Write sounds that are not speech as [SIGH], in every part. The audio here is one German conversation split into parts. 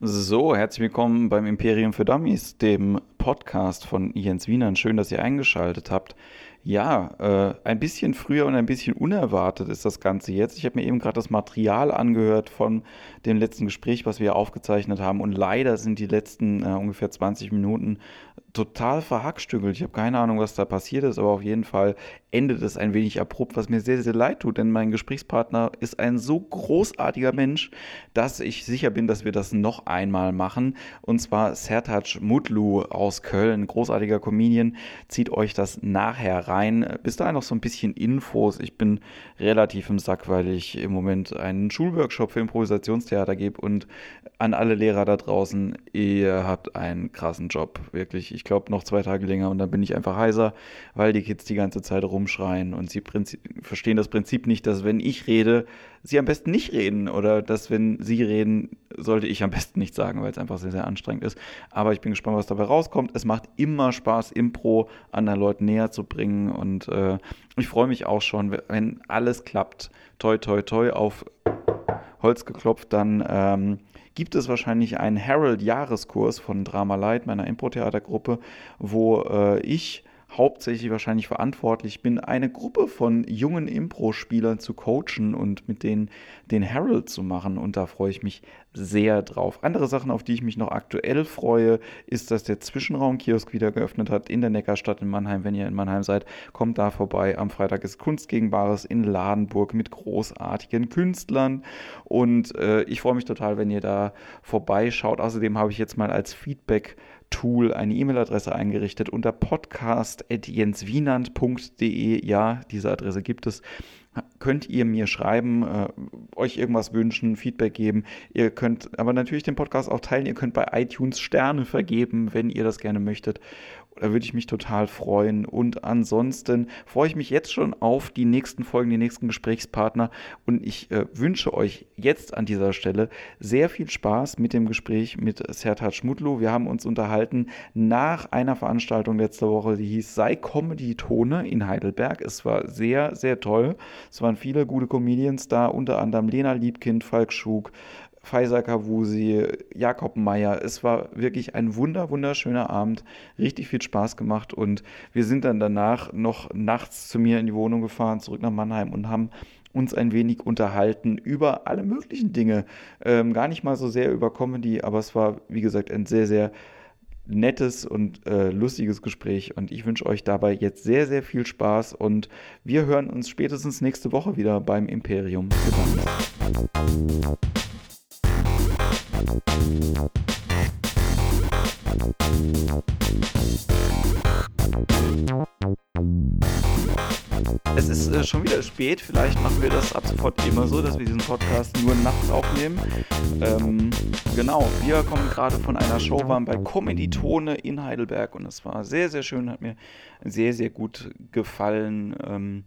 So, herzlich willkommen beim Imperium für Dummies, dem Podcast von Jens Wienern. Schön, dass ihr eingeschaltet habt. Ja, äh, ein bisschen früher und ein bisschen unerwartet ist das Ganze jetzt. Ich habe mir eben gerade das Material angehört von dem letzten Gespräch, was wir aufgezeichnet haben. Und leider sind die letzten äh, ungefähr 20 Minuten total verhackstückelt. Ich habe keine Ahnung, was da passiert ist, aber auf jeden Fall endet es ein wenig abrupt, was mir sehr, sehr leid tut, denn mein Gesprächspartner ist ein so großartiger Mensch, dass ich sicher bin, dass wir das noch einmal machen. Und zwar Sertac Mutlu aus Köln, großartiger Comedian. Zieht euch das nachher rein. Bis dahin noch so ein bisschen Infos. Ich bin relativ im Sack, weil ich im Moment einen Schulworkshop für Improvisationstheater gebe und an alle Lehrer da draußen, ihr habt einen krassen Job, wirklich. Ich glaube noch zwei Tage länger und dann bin ich einfach heiser, weil die Kids die ganze Zeit rumschreien und sie verstehen das Prinzip nicht, dass wenn ich rede, sie am besten nicht reden oder dass wenn sie reden, sollte ich am besten nicht sagen, weil es einfach sehr, sehr anstrengend ist. Aber ich bin gespannt, was dabei rauskommt. Es macht immer Spaß, Impro anderen Leuten näher zu bringen und äh, ich freue mich auch schon, wenn alles klappt. Toi, toi, toi auf Holz geklopft, dann ähm, gibt es wahrscheinlich einen Harold-Jahreskurs von Drama Light, meiner Impro-Theatergruppe, wo äh, ich hauptsächlich wahrscheinlich verantwortlich bin, eine Gruppe von jungen Impro-Spielern zu coachen und mit denen den Herald zu machen. Und da freue ich mich sehr drauf. Andere Sachen, auf die ich mich noch aktuell freue, ist, dass der Zwischenraum-Kiosk wieder geöffnet hat in der Neckarstadt in Mannheim. Wenn ihr in Mannheim seid, kommt da vorbei. Am Freitag ist Kunst gegen Bares in Ladenburg mit großartigen Künstlern. Und äh, ich freue mich total, wenn ihr da vorbeischaut. Außerdem habe ich jetzt mal als Feedback Tool eine E-Mail-Adresse eingerichtet unter podcast.jenswienand.de. Ja, diese Adresse gibt es. Könnt ihr mir schreiben, äh, euch irgendwas wünschen, Feedback geben. Ihr könnt aber natürlich den Podcast auch teilen. Ihr könnt bei iTunes Sterne vergeben, wenn ihr das gerne möchtet. Da würde ich mich total freuen. Und ansonsten freue ich mich jetzt schon auf die nächsten Folgen, die nächsten Gesprächspartner. Und ich äh, wünsche euch jetzt an dieser Stelle sehr viel Spaß mit dem Gespräch mit Sertat Schmutlu. Wir haben uns unterhalten nach einer Veranstaltung letzte Woche, die hieß Sei Comedy Tone in Heidelberg. Es war sehr, sehr toll. Es waren viele gute Comedians da, unter anderem Lena Liebkind, Falk Schug, Faisal Kavusi, Jakob Meyer. Es war wirklich ein wunder, wunderschöner Abend. Richtig viel Spaß gemacht und wir sind dann danach noch nachts zu mir in die Wohnung gefahren, zurück nach Mannheim und haben uns ein wenig unterhalten über alle möglichen Dinge. Ähm, gar nicht mal so sehr über Comedy, aber es war, wie gesagt, ein sehr, sehr nettes und äh, lustiges Gespräch und ich wünsche euch dabei jetzt sehr, sehr viel Spaß und wir hören uns spätestens nächste Woche wieder beim Imperium. Gedankt. Es ist äh, schon wieder spät. Vielleicht machen wir das ab sofort immer so, dass wir diesen Podcast nur nachts aufnehmen. Ähm, genau, wir kommen gerade von einer Show, waren bei Comedy Tone in Heidelberg und es war sehr, sehr schön, hat mir sehr, sehr gut gefallen. Ähm,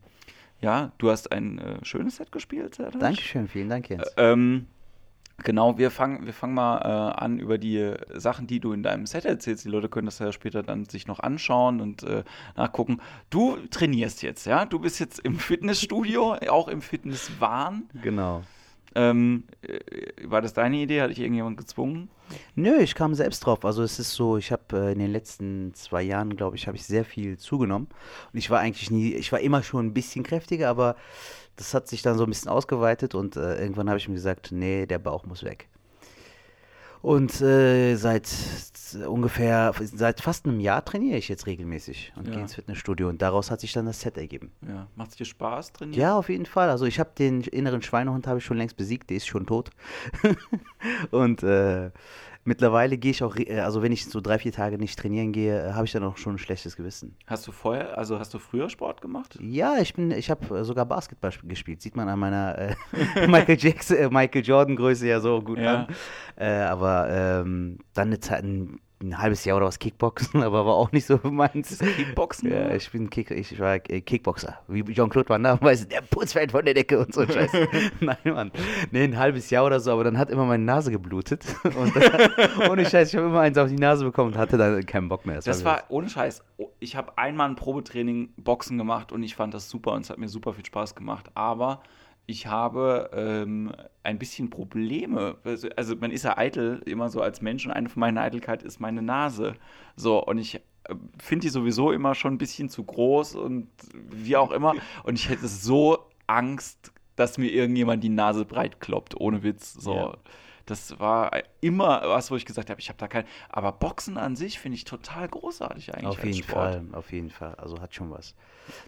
ja, du hast ein äh, schönes Set gespielt, Sertac. Dankeschön, vielen Dank, Jens. Äh, ähm, Genau, wir fangen, wir fangen mal äh, an über die Sachen, die du in deinem Set erzählst. Die Leute können das ja später dann sich noch anschauen und äh, nachgucken. Du trainierst jetzt, ja? Du bist jetzt im Fitnessstudio, auch im Fitnesswahn. Genau. Ähm, äh, war das deine Idee? Hat dich irgendjemand gezwungen? Nö, ich kam selbst drauf. Also es ist so, ich habe äh, in den letzten zwei Jahren, glaube ich, habe ich sehr viel zugenommen. Und ich war eigentlich nie, ich war immer schon ein bisschen kräftiger, aber das hat sich dann so ein bisschen ausgeweitet und äh, irgendwann habe ich mir gesagt, nee, der Bauch muss weg. Und äh, seit ungefähr, seit fast einem Jahr trainiere ich jetzt regelmäßig und ja. gehe ins Fitnessstudio. Und daraus hat sich dann das Set ergeben. Ja. Macht es dir Spaß trainieren? Ja, auf jeden Fall. Also ich habe den inneren Schweinehund habe ich schon längst besiegt, der ist schon tot. [LAUGHS] und äh, Mittlerweile gehe ich auch, äh, also wenn ich so drei, vier Tage nicht trainieren gehe, äh, habe ich dann auch schon ein schlechtes Gewissen. Hast du vorher, also hast du früher Sport gemacht? Ja, ich bin, ich habe äh, sogar Basketball gespielt. Sieht man an meiner äh, [LAUGHS] Michael Jackson, äh, Michael Jordan Größe ja so gut ja. an. Äh, aber ähm, dann eine Zeit, ein ein halbes Jahr oder was Kickboxen, [LAUGHS] aber war auch nicht so meins. Kickboxen? Ja, ich bin Kick, ich war äh, Kickboxer. Wie Jean-Claude Van Damme, [LAUGHS] weißt du, der Putz fällt von der Decke und so Scheiß. [LAUGHS] Nein, Mann. Nee, ein halbes Jahr oder so, aber dann hat immer meine Nase geblutet. Und das, ohne Scheiß, ich habe immer eins auf die Nase bekommen und hatte dann keinen Bock mehr. Das, das war, ohne Scheiß, ich habe einmal ein Probetraining Boxen gemacht und ich fand das super und es hat mir super viel Spaß gemacht, aber ich habe ähm, ein bisschen Probleme. Also, also man ist ja eitel immer so als Mensch und eine von meinen Eitelkeit ist meine Nase. So, und ich äh, finde die sowieso immer schon ein bisschen zu groß und wie auch immer. Und ich hätte so Angst, dass mir irgendjemand die Nase breit kloppt, ohne Witz. So. Ja. Das war immer was, wo ich gesagt habe, ich habe da kein. Aber Boxen an sich finde ich total großartig eigentlich. Auf jeden Fall, auf jeden Fall. Also hat schon was.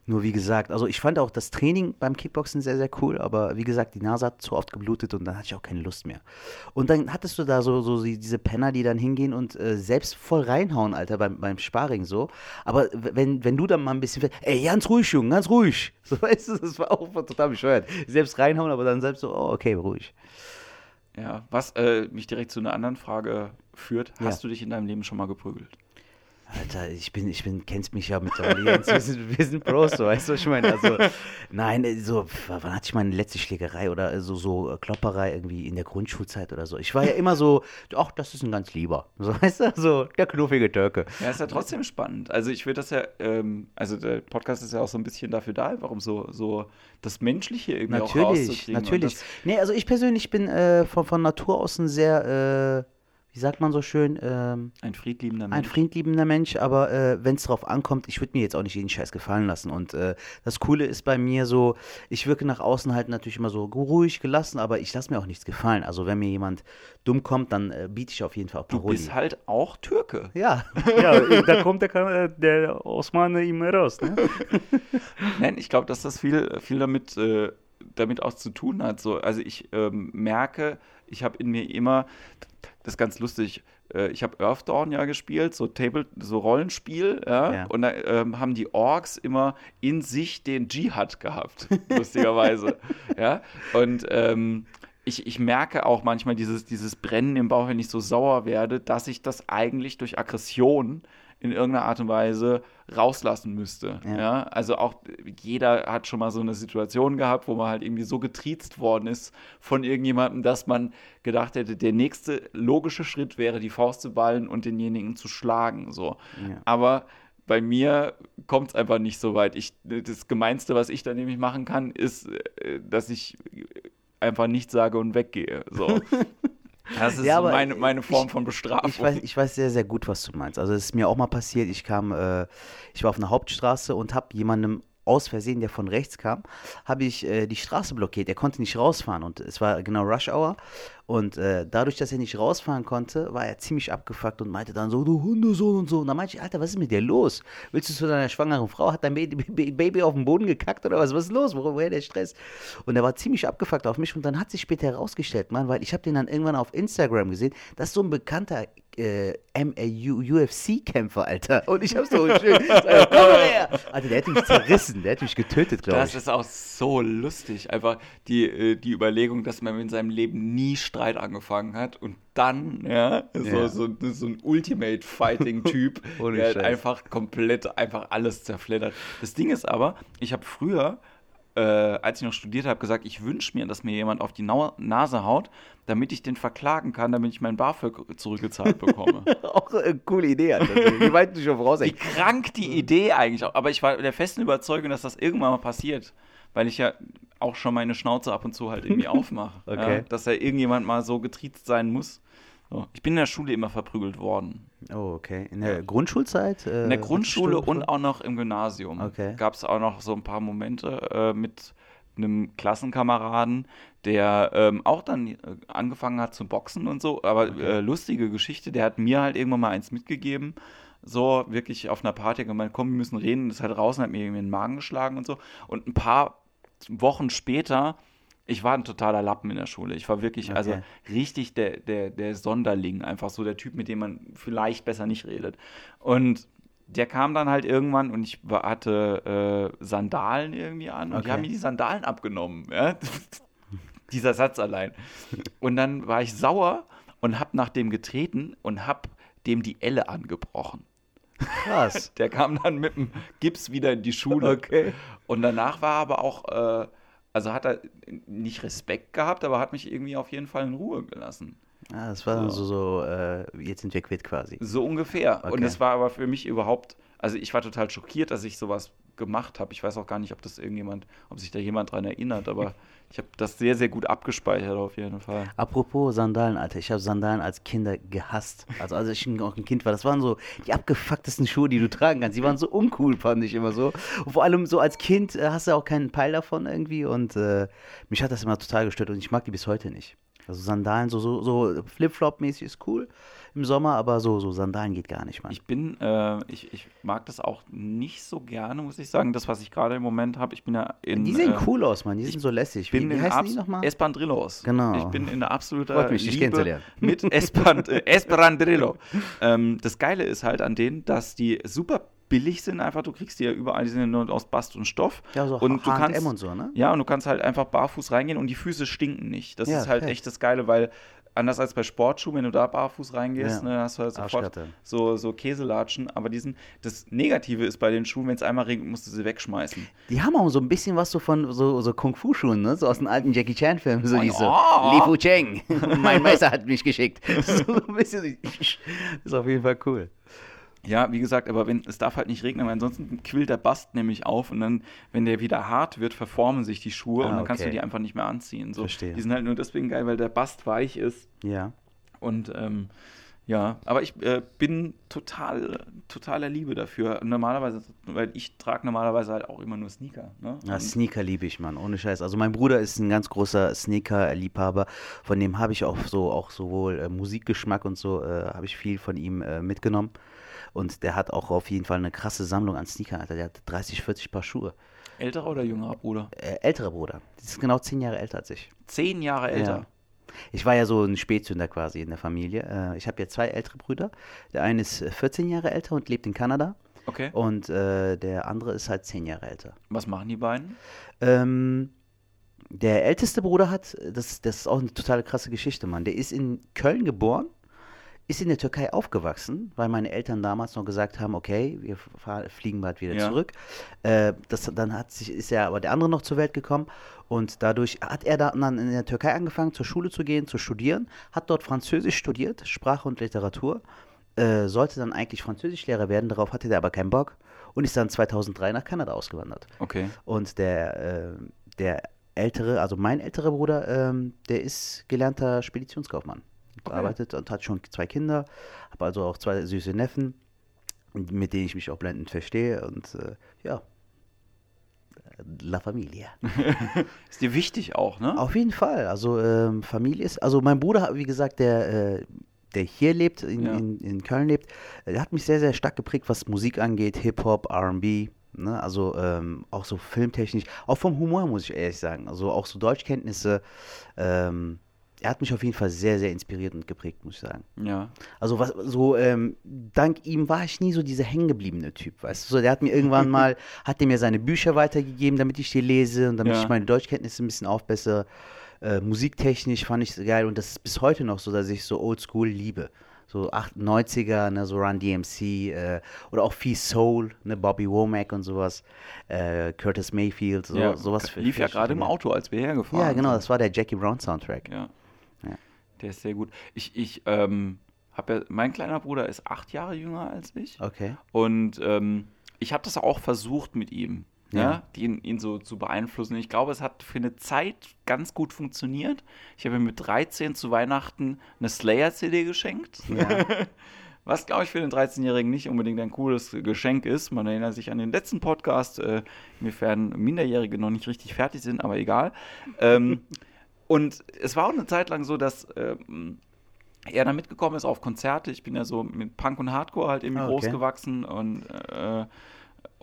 Nur wie gesagt, also ich fand auch das Training beim Kickboxen sehr, sehr cool, aber wie gesagt, die Nase hat zu oft geblutet und dann hatte ich auch keine Lust mehr. Und dann hattest du da so, so diese Penner, die dann hingehen und äh, selbst voll reinhauen, Alter, beim, beim Sparring so. Aber wenn, wenn du dann mal ein bisschen, ey, ganz ruhig, Junge, ganz ruhig. [LAUGHS] So weißt du, das war auch total bescheuert. Selbst reinhauen, aber dann selbst so, oh, okay, ruhig. Ja, was äh, mich direkt zu einer anderen Frage führt. Hast ja. du dich in deinem Leben schon mal geprügelt? Alter, ich bin, ich bin, kennst mich ja mittlerweile. wir, sind, wir sind Pros, so, weißt du, was ich meine? Also, nein, so, wann hatte ich meine letzte Schlägerei oder so, so Klopperei irgendwie in der Grundschulzeit oder so? Ich war ja immer so, ach, das ist ein ganz lieber. So, weißt du, so der knuffige Türke. Ja, ist ja trotzdem spannend. Also, ich würde das ja, ähm, also der Podcast ist ja auch so ein bisschen dafür da, warum so, so das Menschliche irgendwie natürlich, auch rauszukriegen. Natürlich, natürlich. Nee, also ich persönlich bin äh, von, von Natur aus ein sehr, äh, wie sagt man so schön? Ähm, ein friedliebender Mensch. Ein friedliebender Mensch, aber äh, wenn es darauf ankommt, ich würde mir jetzt auch nicht jeden Scheiß gefallen lassen. Und äh, das Coole ist bei mir so, ich wirke nach außen halt natürlich immer so ruhig, gelassen, aber ich lasse mir auch nichts gefallen. Also wenn mir jemand dumm kommt, dann äh, biete ich auf jeden Fall auch Paroli. Du bist halt auch Türke. Ja, [LAUGHS] ja da kommt der, der Osman immer raus. Ne? [LAUGHS] Nein, ich glaube, dass das viel, viel damit, äh, damit auch zu tun hat. So, also ich ähm, merke, ich habe in mir immer, das ist ganz lustig. Äh, ich habe Earthdawn ja gespielt, so Table, so Rollenspiel, ja, ja. und da ähm, haben die Orks immer in sich den Dschihad gehabt, [LAUGHS] lustigerweise. ja, und ähm, ich, ich merke auch manchmal dieses, dieses Brennen im Bauch, wenn ich so sauer werde, dass ich das eigentlich durch Aggression in irgendeiner Art und Weise rauslassen müsste. Ja. ja. Also auch jeder hat schon mal so eine Situation gehabt, wo man halt irgendwie so getriezt worden ist von irgendjemandem, dass man gedacht hätte, der nächste logische Schritt wäre, die Faust zu ballen und denjenigen zu schlagen. So. Ja. Aber bei mir kommt es einfach nicht so weit. Ich, das Gemeinste, was ich da nämlich machen kann, ist, äh, dass ich einfach nichts sage und weggehe. So. [LAUGHS] Das ist ja, meine, meine Form ich, von Bestrafung. Ich weiß, ich weiß sehr, sehr gut, was du meinst. Also es ist mir auch mal passiert, ich kam, äh, ich war auf einer Hauptstraße und habe jemandem aus Versehen, der von rechts kam, habe ich äh, die Straße blockiert. Er konnte nicht rausfahren und es war genau Rush Hour. Und äh, dadurch, dass er nicht rausfahren konnte, war er ziemlich abgefuckt und meinte dann so, du Hundesohn und so. Und dann meinte ich, Alter, was ist mit dir los? Willst du zu deiner schwangeren Frau? Hat dein Baby auf den Boden gekackt oder was? Was ist los? Woher der Stress? Und er war ziemlich abgefuckt auf mich und dann hat sich später herausgestellt, Mann, weil ich habe den dann irgendwann auf Instagram gesehen, das ist so ein bekannter äh, UFC-Kämpfer, Alter. Und ich hab so schön, [LAUGHS] so, komm her! Alter, der hat mich zerrissen, der hat mich getötet, glaube ich. Das ist auch so lustig. Einfach die, äh, die Überlegung, dass man in seinem Leben nie Streit angefangen hat und dann, ja, so, ja. so, so ein Ultimate-Fighting-Typ, [LAUGHS] der halt einfach komplett einfach alles zerfleddert. Das Ding ist aber, ich habe früher äh, als ich noch studiert habe, gesagt, ich wünsche mir, dass mir jemand auf die Na Nase haut, damit ich den verklagen kann, damit ich mein BAföG zurückgezahlt bekomme. [LAUGHS] auch eine coole Idee. Wie weit du schon voraus Wie krank die Idee eigentlich auch. Aber ich war der festen Überzeugung, dass das irgendwann mal passiert. Weil ich ja auch schon meine Schnauze ab und zu halt irgendwie [LAUGHS] aufmache. okay. Ja, dass da irgendjemand mal so getriezt sein muss. So. Ich bin in der Schule immer verprügelt worden. Oh, okay. In der Grundschulzeit? Äh, in der Grundschule und auch noch im Gymnasium. Okay. Gab es auch noch so ein paar Momente äh, mit einem Klassenkameraden, der ähm, auch dann äh, angefangen hat zu boxen und so. Aber okay. äh, lustige Geschichte, der hat mir halt irgendwann mal eins mitgegeben. So wirklich auf einer Party gemeint, komm, wir müssen reden. Das ist halt raus und hat mir irgendwie in den Magen geschlagen und so. Und ein paar Wochen später ich war ein totaler Lappen in der Schule. Ich war wirklich, okay. also richtig der, der, der Sonderling, einfach so der Typ, mit dem man vielleicht besser nicht redet. Und der kam dann halt irgendwann und ich hatte äh, Sandalen irgendwie an und okay. die haben mir die Sandalen abgenommen. Ja? [LAUGHS] Dieser Satz allein. Und dann war ich sauer und hab nach dem getreten und hab dem die Elle angebrochen. Krass. [LAUGHS] Der kam dann mit dem Gips wieder in die Schule. Okay. Und danach war aber auch. Äh, also hat er nicht Respekt gehabt, aber hat mich irgendwie auf jeden Fall in Ruhe gelassen. Ah, das war so, so, so äh, jetzt sind wir quitt quasi. So ungefähr. Okay. Und das war aber für mich überhaupt, also ich war total schockiert, dass ich sowas gemacht habe. Ich weiß auch gar nicht, ob das irgendjemand, ob sich da jemand dran erinnert, aber [LAUGHS] ich habe das sehr, sehr gut abgespeichert auf jeden Fall. Apropos Sandalen, Alter, ich habe Sandalen als Kinder gehasst. Also als ich noch ein Kind war, das waren so die abgefucktesten Schuhe, die du tragen kannst. Die waren so uncool, fand ich immer so. Und vor allem so als Kind äh, hast du auch keinen Peil davon irgendwie und äh, mich hat das immer total gestört und ich mag die bis heute nicht. Also Sandalen, so, so, so Flip-Flop-mäßig ist cool im Sommer, aber so, so Sandalen geht gar nicht, Mann. Ich bin, äh, ich, ich mag das auch nicht so gerne, muss ich sagen. Das, was ich gerade im Moment habe, ich bin ja in. die sehen äh, cool aus, Mann. Die sind so lässig. bin wie, wie heißen die nochmal? Espandrillos. Genau. Ich bin in der absoluten Freut mich, dich kennenzulernen. mit [LAUGHS] Espand äh, Esperandrillo. ähm, das Geile ist halt an denen, dass die super billig sind einfach. Du kriegst die ja überall, die sind ja nur aus Bast und Stoff. Ja, so und du kannst, und so, ne? Ja, und du kannst halt einfach barfuß reingehen und die Füße stinken nicht. Das Ja, ist halt echt das Geile, weil anders als bei Sportschuhen, wenn du da barfuß reingehst, Ja. ne, hast du halt sofort so, so Käselatschen. Aber diesen, das Negative ist bei den Schuhen, wenn es einmal regnet, musst du sie wegschmeißen. Die haben auch so ein bisschen was so von so, so Kung-Fu-Schuhen, ne? So aus den alten Jackie Chan-Filmen. So Oh, die so, ja. Li Fu Cheng, [LAUGHS] mein Meister hat mich geschickt. [LAUGHS] So ein bisschen, ist auf jeden Fall cool. Ja, wie gesagt, aber wenn es darf halt nicht regnen, weil ansonsten quillt der Bast nämlich auf und dann, wenn der wieder hart wird, verformen sich die Schuhe Ah, und dann kannst du die einfach nicht mehr anziehen. So, Verstehe. Die sind halt nur deswegen geil, weil der Bast weich ist Ja. und ähm, ja, aber ich äh, bin total, totaler Liebe dafür. Normalerweise, weil ich trage normalerweise halt auch immer nur Sneaker. Ne? Ja, Sneaker liebe ich, Mann, ohne Scheiß. Also mein Bruder ist ein ganz großer Sneaker-Liebhaber. Von dem habe ich auch so, auch sowohl äh, Musikgeschmack und so, äh, habe ich viel von ihm äh, mitgenommen. Und der hat auch auf jeden Fall eine krasse Sammlung an Sneakern, Alter. Der hat 30, 40 Paar Schuhe. Älterer oder jüngerer Bruder? Äh, älterer Bruder. Die ist genau zehn Jahre älter als ich. Zehn Jahre älter. Ja. Ich war ja so ein Spätzünder quasi in der Familie. Äh, ich habe ja zwei ältere Brüder. Der eine ist äh, 14 Jahre älter und lebt in Kanada. Okay. Und äh, der andere ist halt 10 Jahre älter. Was machen die beiden? Ähm, der älteste Bruder hat, das, das ist auch eine totale krasse Geschichte, Mann. Der ist in Köln geboren, ist in der Türkei aufgewachsen, weil meine Eltern damals noch gesagt haben, okay, wir fahr, fliegen bald wieder Ja. zurück. Äh, das, dann hat sich, ist ja aber der andere noch zur Welt gekommen und dadurch hat er dann in der Türkei angefangen, zur Schule zu gehen, zu studieren, hat dort Französisch studiert, Sprache und Literatur, äh, sollte dann eigentlich Französischlehrer werden, darauf hatte er aber keinen Bock und ist dann 2003 nach Kanada ausgewandert. Okay. Und der, äh, der ältere, also mein älterer Bruder, ähm, der ist gelernter Speditionskaufmann. Arbeitet und hat schon zwei Kinder, habe also auch zwei süße Neffen, mit denen ich mich auch blendend verstehe. Und äh, ja, La Familia. [LAUGHS] Ist dir wichtig auch, ne? Auf jeden Fall. Also ähm, Familie ist, also mein Bruder, wie gesagt, der, äh, der hier lebt, in, Ja. in, in Köln lebt, der hat mich sehr, sehr stark geprägt, was Musik angeht, Hip-Hop, R&B, ne? also ähm, auch so filmtechnisch, auch vom Humor, muss ich ehrlich sagen, also auch so Deutschkenntnisse, ähm, er hat mich auf jeden Fall sehr, sehr inspiriert und geprägt, muss ich sagen. Ja. Also was so ähm, dank ihm war ich nie so dieser hängengebliebene Typ, weißt du? So, der hat mir irgendwann [LAUGHS] mal hat er mir seine Bücher weitergegeben, damit ich die lese und damit Ja. ich meine Deutschkenntnisse ein bisschen aufbessere. Äh, musiktechnisch fand ich es geil und das ist bis heute noch so, dass ich so Oldschool liebe. So 98er, ne, so Run DMC äh, oder auch viel Soul, ne, Bobby Womack und sowas, äh, Curtis Mayfield, so, ja. sowas. für- Lief ja für- gerade im Auto, als wir hergefahren Ja, genau, sind. das war der Jackie Brown Soundtrack. Ja. Ja. Der ist sehr gut. Ich, ich ähm, habe ja, mein kleiner Bruder ist acht Jahre jünger als ich. Okay. Und ähm, ich habe das auch versucht mit ihm, ja. Ja. ihn, ihn so zu beeinflussen. Ich glaube, es hat für eine Zeit ganz gut funktioniert. Ich habe ihm mit 13 zu Weihnachten eine Slayer-CD geschenkt. Ja. [LAUGHS] Was, glaube ich, für den 13-Jährigen nicht unbedingt ein cooles Geschenk ist. Man erinnert sich an den letzten Podcast, äh, inwiefern Minderjährige noch nicht richtig fertig sind, aber egal. Ähm, [LAUGHS] und es war auch eine Zeit lang so, dass ähm, er dann mitgekommen ist auf Konzerte. Ich bin ja so mit Punk und Hardcore halt irgendwie Ah, okay. groß gewachsen und äh,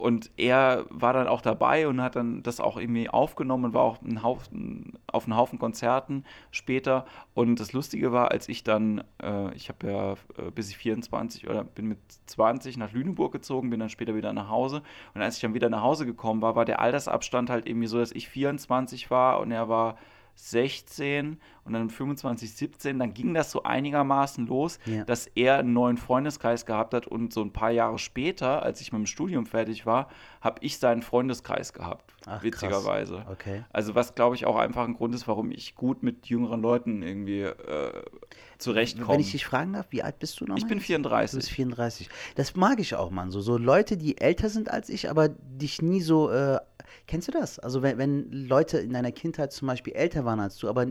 und er war dann auch dabei und hat dann das auch irgendwie aufgenommen und war auch ein Haufen, auf einem Haufen Konzerten später. Und das Lustige war, als ich dann, äh, ich habe ja äh, bis ich 24 oder bin mit 20 nach Lüneburg gezogen, bin dann später wieder nach Hause. Und als ich dann wieder nach Hause gekommen war, war der Altersabstand halt irgendwie so, dass ich 24 war und er war 16 und dann 25, 17, dann ging das so einigermaßen los, Ja. dass er einen neuen Freundeskreis gehabt hat und so ein paar Jahre später, als ich mit dem Studium fertig war, habe ich seinen Freundeskreis gehabt, Ach, witzigerweise. Okay. Also was, glaube ich, auch einfach ein Grund ist, warum ich gut mit jüngeren Leuten irgendwie äh, zurechtkomme. Wenn ich dich fragen darf, wie alt bist du nochmal? Ich bin jetzt? 34. Du bist 34. Das mag ich auch, Mann. So, so Leute, die älter sind als ich, aber dich nie so. Äh, kennst du das? Also, wenn, wenn Leute in deiner Kindheit zum Beispiel älter waren als du, aber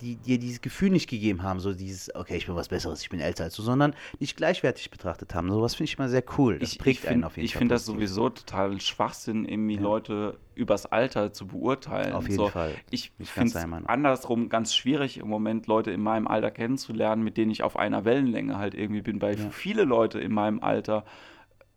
die dir dieses Gefühl nicht gegeben haben, so dieses, okay, ich bin was Besseres, ich bin älter als du, sondern dich gleichwertig betrachtet haben. Sowas finde ich immer sehr cool. Das ich, prägt ich einen find- auf jeden Ich Fall. finde das sowieso total Schwachsinn, irgendwie Leute übers Alter zu beurteilen. Auf jeden so. Fall. Ich ich finde es andersrum ganz schwierig im Moment, Leute in meinem Alter kennenzulernen, mit denen ich auf einer Wellenlänge halt irgendwie bin, weil Ja. viele Leute in meinem Alter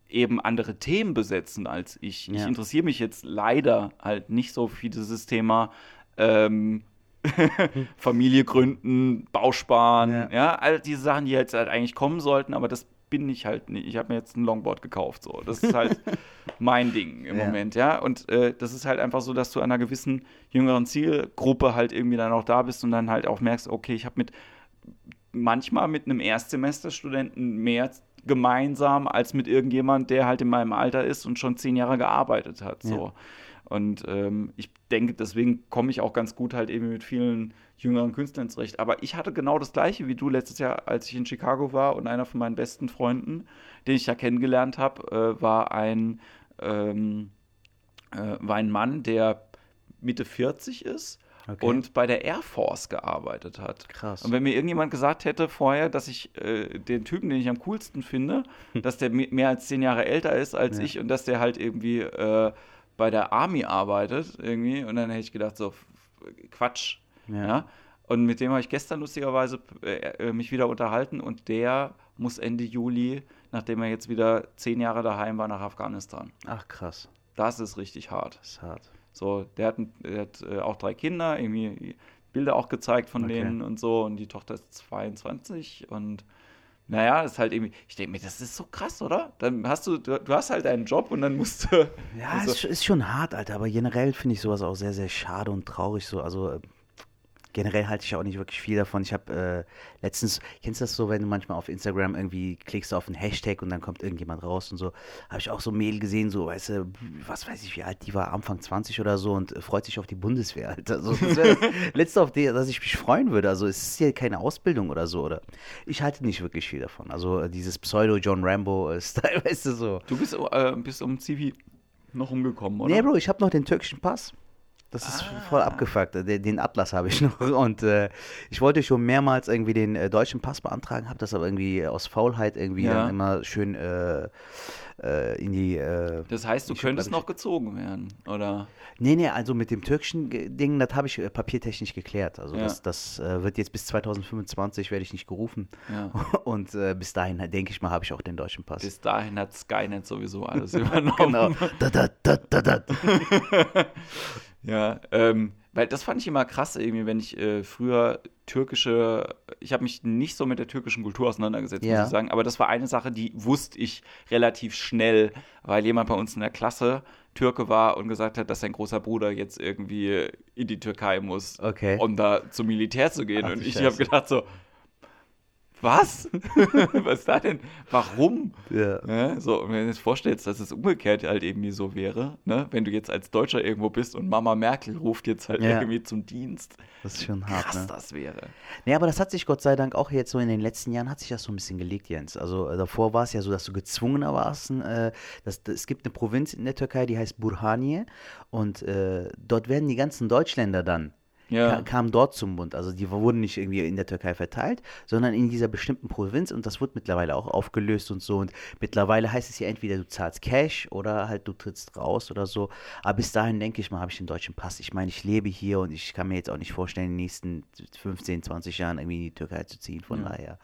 eben andere Themen besetzen als ich. Ich Ja. interessiere mich jetzt leider halt nicht so für dieses Thema ähm, [LAUGHS] Familie gründen, Bausparen, Ja. ja. all diese Sachen, die jetzt halt eigentlich kommen sollten, aber das bin ich halt nicht. Ich habe mir jetzt ein Longboard gekauft, so. Das ist halt [LAUGHS] mein Ding im Ja. Moment, ja. Und äh, das ist halt einfach so, dass du einer gewissen jüngeren Zielgruppe halt irgendwie dann auch da bist und dann halt auch merkst, okay, ich habe mit manchmal mit einem Erstsemesterstudenten mehr gemeinsam als mit irgendjemand, der halt in meinem Alter ist und schon zehn Jahre gearbeitet hat. So. Und ähm, ich denke, deswegen komme ich auch ganz gut halt eben mit vielen jüngeren Künstlern zurecht. Aber ich hatte genau das gleiche wie du letztes Jahr, als ich in Chicago war und einer von meinen besten Freunden, den ich da kennengelernt habe, äh, war ein ähm, äh, war ein Mann, der Mitte 40 ist Okay. und bei der Air Force gearbeitet hat. Krass. Und wenn mir irgendjemand gesagt hätte vorher, dass ich äh, den Typen, den ich am coolsten finde, dass der me- mehr als zehn Jahre älter ist als Ja. ich und dass der halt irgendwie äh, bei der Army arbeitet, irgendwie, und dann hätte ich gedacht, so Quatsch. Ja. Ja. Und mit dem habe ich gestern lustigerweise äh, äh, mich wieder unterhalten und der muss Ende Juli, nachdem er jetzt wieder zehn Jahre daheim war, nach Afghanistan. Ach, krass. Das ist richtig hart. Das ist hart. So, der hat, der hat äh, auch drei Kinder, irgendwie Bilder auch gezeigt von Okay. denen und so. Und die Tochter ist 22 und naja, ist halt irgendwie, ich denke mir, das ist so krass, oder? Dann hast du, du, du hast halt einen Job und dann musst du. Ja, [LAUGHS] also, ist, ist schon hart, Alter, aber generell finde ich sowas auch sehr, sehr schade und traurig. So. Also äh, generell halte ich auch nicht wirklich viel davon. Ich habe äh, letztens, kennst du das so, wenn du manchmal auf Instagram irgendwie klickst auf einen Hashtag und dann kommt irgendjemand raus und so, habe ich auch so Mail gesehen, so, weißt du, was weiß ich, wie alt die war, Anfang 20 oder so und äh, freut sich auf die Bundeswehr, Alter. So, das wäre das [LAUGHS] Letzte, auf die, dass ich mich freuen würde. Also es ist ja keine Ausbildung oder so, oder? Ich halte nicht wirklich viel davon. Also äh, dieses Pseudo-John Rambo-Style, [LAUGHS] weißt du, so. du bist, äh, bist um Zivi noch umgekommen, oder? Nee, Bro, ich habe noch den türkischen Pass. Das ist voll abgefuckt. Den, den Atlas habe ich [LAUGHS] noch. Und äh, ich wollte schon mehrmals irgendwie den äh, deutschen Pass beantragen, habe das aber irgendwie aus Faulheit irgendwie Ja. dann immer schön äh, äh, in die. Äh, Das heißt, du könntest noch gezogen werden, oder? nee, nee, also mit dem türkischen Ding, das habe ich äh, papiertechnisch geklärt. Also Ja. das, das äh, wird jetzt bis 2025 werde ich nicht gerufen. Ja. [LAUGHS] Und äh, bis dahin, denke ich mal, habe ich auch den deutschen Pass. Bis dahin hat Skynet sowieso alles [LAUGHS] übernommen. genau. Da, da, da, da, da. [LAUGHS] Ja, ähm, weil das fand ich immer krass irgendwie, wenn ich äh, früher türkische, ich habe mich nicht so mit der türkischen Kultur auseinandergesetzt, Ja. muss ich sagen, aber das war eine Sache, die wusste ich relativ schnell, weil jemand bei uns in der Klasse Türke war und gesagt hat, dass sein großer Bruder jetzt irgendwie in die Türkei muss, Okay. um da zum Militär zu gehen. Ach, und ich habe gedacht so, was? [LAUGHS] was ist da denn? Warum? Ja. Ja, so, und wenn du dir jetzt vorstellst, dass es umgekehrt halt irgendwie so wäre, ne? wenn du jetzt als Deutscher irgendwo bist und Mama Merkel ruft jetzt halt Ja. irgendwie zum Dienst, Das ist schon hart, krass ne? das wäre. Nee, aber das hat sich Gott sei Dank auch jetzt so in den letzten Jahren hat sich das so ein bisschen gelegt, Jens. Also äh, davor war es ja so, dass du gezwungener warst. Äh, dass, dass, es gibt eine Provinz in der Türkei, die heißt Burhaniye und äh, dort werden die ganzen Deutschländer dann Ja. ka kamen dort zum Bund. Also die wurden nicht irgendwie in der Türkei verteilt, sondern in dieser bestimmten Provinz und das wird mittlerweile auch aufgelöst und so. Und mittlerweile heißt es ja entweder du zahlst Cash oder halt du trittst raus oder so. Aber bis dahin denke ich mal, habe ich den deutschen Pass. Ich meine, ich lebe hier und ich kann mir jetzt auch nicht vorstellen, in den nächsten 15, 20 Jahren irgendwie in die Türkei zu ziehen. Von daher.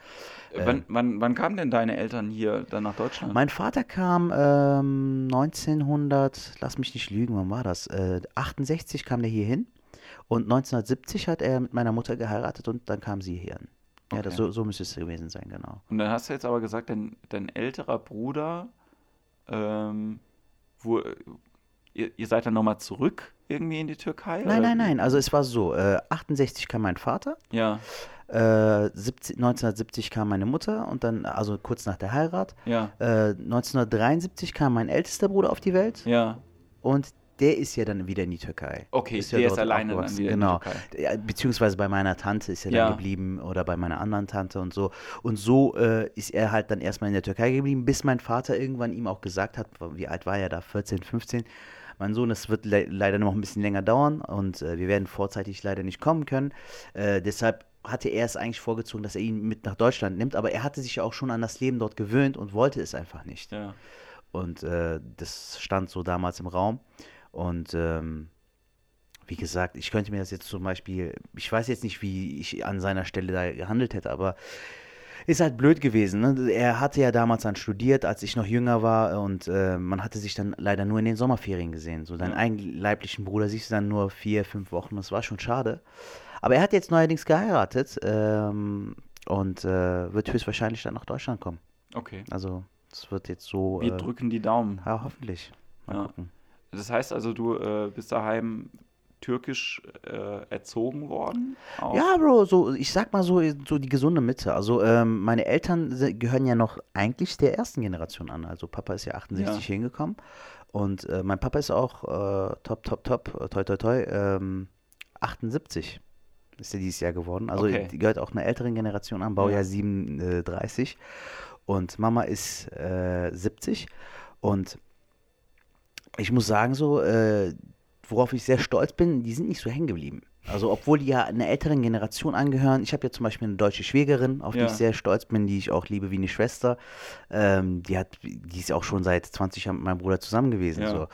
Äh, wann, wann, wann kamen denn deine Eltern hier dann nach Deutschland? Mein Vater kam ähm, 1900, lass mich nicht lügen, wann war das? Äh, 68 kam der hier hin und 1970 hat er mit meiner Mutter geheiratet und dann kam sie hier hin. Ja, das, Okay. so, so müsste es gewesen sein, genau. und dann hast du jetzt aber gesagt, dein, dein älterer Bruder, ähm, wo, ihr, ihr seid dann nochmal zurück irgendwie in die Türkei? Nein, oder nein, nein. Also es war so, äh, 68 kam mein Vater, Ja, äh, 70, 1970 kam meine Mutter und dann, also kurz nach der Heirat. ja, Äh, 1973 kam mein ältester Bruder auf die Welt ja. und der ist ja dann wieder in die Türkei. Okay, ja der ist dort alleine dann wieder in die genau. Türkei. Ja, beziehungsweise bei meiner Tante ist er Ja. dann geblieben oder bei meiner anderen Tante und so. Und so äh, ist er halt dann erstmal in der Türkei geblieben, bis mein Vater irgendwann ihm auch gesagt hat, wie alt war er da, 14, 15, mein Sohn, es wird le leider noch ein bisschen länger dauern und äh, wir werden vorzeitig leider nicht kommen können. Äh, deshalb hatte er es eigentlich vorgezogen, dass er ihn mit nach Deutschland nimmt, aber er hatte sich ja auch schon an das Leben dort gewöhnt und wollte es einfach nicht. Ja. Und äh, das stand so damals im Raum. Und ähm, wie gesagt, ich könnte mir das jetzt zum Beispiel, ich weiß jetzt nicht, wie ich an seiner Stelle da gehandelt hätte, aber ist halt blöd gewesen. Ne? Er hatte ja damals dann studiert, als ich noch jünger war und äh, man hatte sich dann leider nur in den Sommerferien gesehen. So deinen Ja. eigenen leiblichen Bruder siehst du dann nur vier, fünf Wochen. Das war schon schade. Aber er hat jetzt neuerdings geheiratet ähm, und äh, wird höchstwahrscheinlich dann nach Deutschland kommen. Okay. Also es wird jetzt so. Wir äh, drücken die Daumen. ja, hoffentlich. Mal Ja. gucken. Das heißt also, du äh, bist daheim türkisch äh, erzogen worden? Auch? Ja, Bro, so, ich sag mal so, so die gesunde Mitte. Also, ähm, meine Eltern gehören ja noch eigentlich der ersten Generation an. Also, Papa ist ja 68 Ja. hingekommen. Und äh, mein Papa ist auch äh, top, top, top, äh, toi, toi, toi, ähm, 78 ist er dieses Jahr geworden. Also, Okay. gehört auch einer älteren Generation an, Baujahr Ja. 37. Und Mama ist äh, 70. Und ich muss sagen, so, äh, worauf ich sehr stolz bin, die sind nicht so hängen geblieben. Also, obwohl die ja einer älteren Generation angehören. Ich habe ja zum Beispiel eine deutsche Schwägerin, auf die Ja. ich sehr stolz bin, die ich auch liebe wie eine Schwester. Ähm, die, hat, die ist auch schon seit 20 Jahren mit meinem Bruder zusammen gewesen. Ja. So.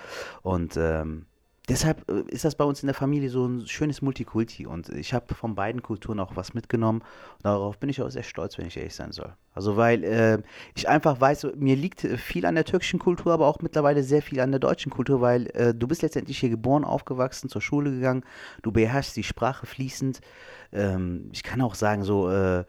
Und ähm, deshalb äh, ist das bei uns in der Familie so ein schönes Multikulti. Und ich habe von beiden Kulturen auch was mitgenommen. Und darauf bin ich auch sehr stolz, wenn ich ehrlich sein soll. Also, weil äh, ich einfach weiß, mir liegt äh, viel an der türkischen Kultur, aber auch mittlerweile sehr viel an der deutschen Kultur, weil äh, du bist letztendlich hier geboren, aufgewachsen, zur Schule gegangen, du beherrschst die Sprache fließend. Ähm, ich kann auch sagen, so, äh,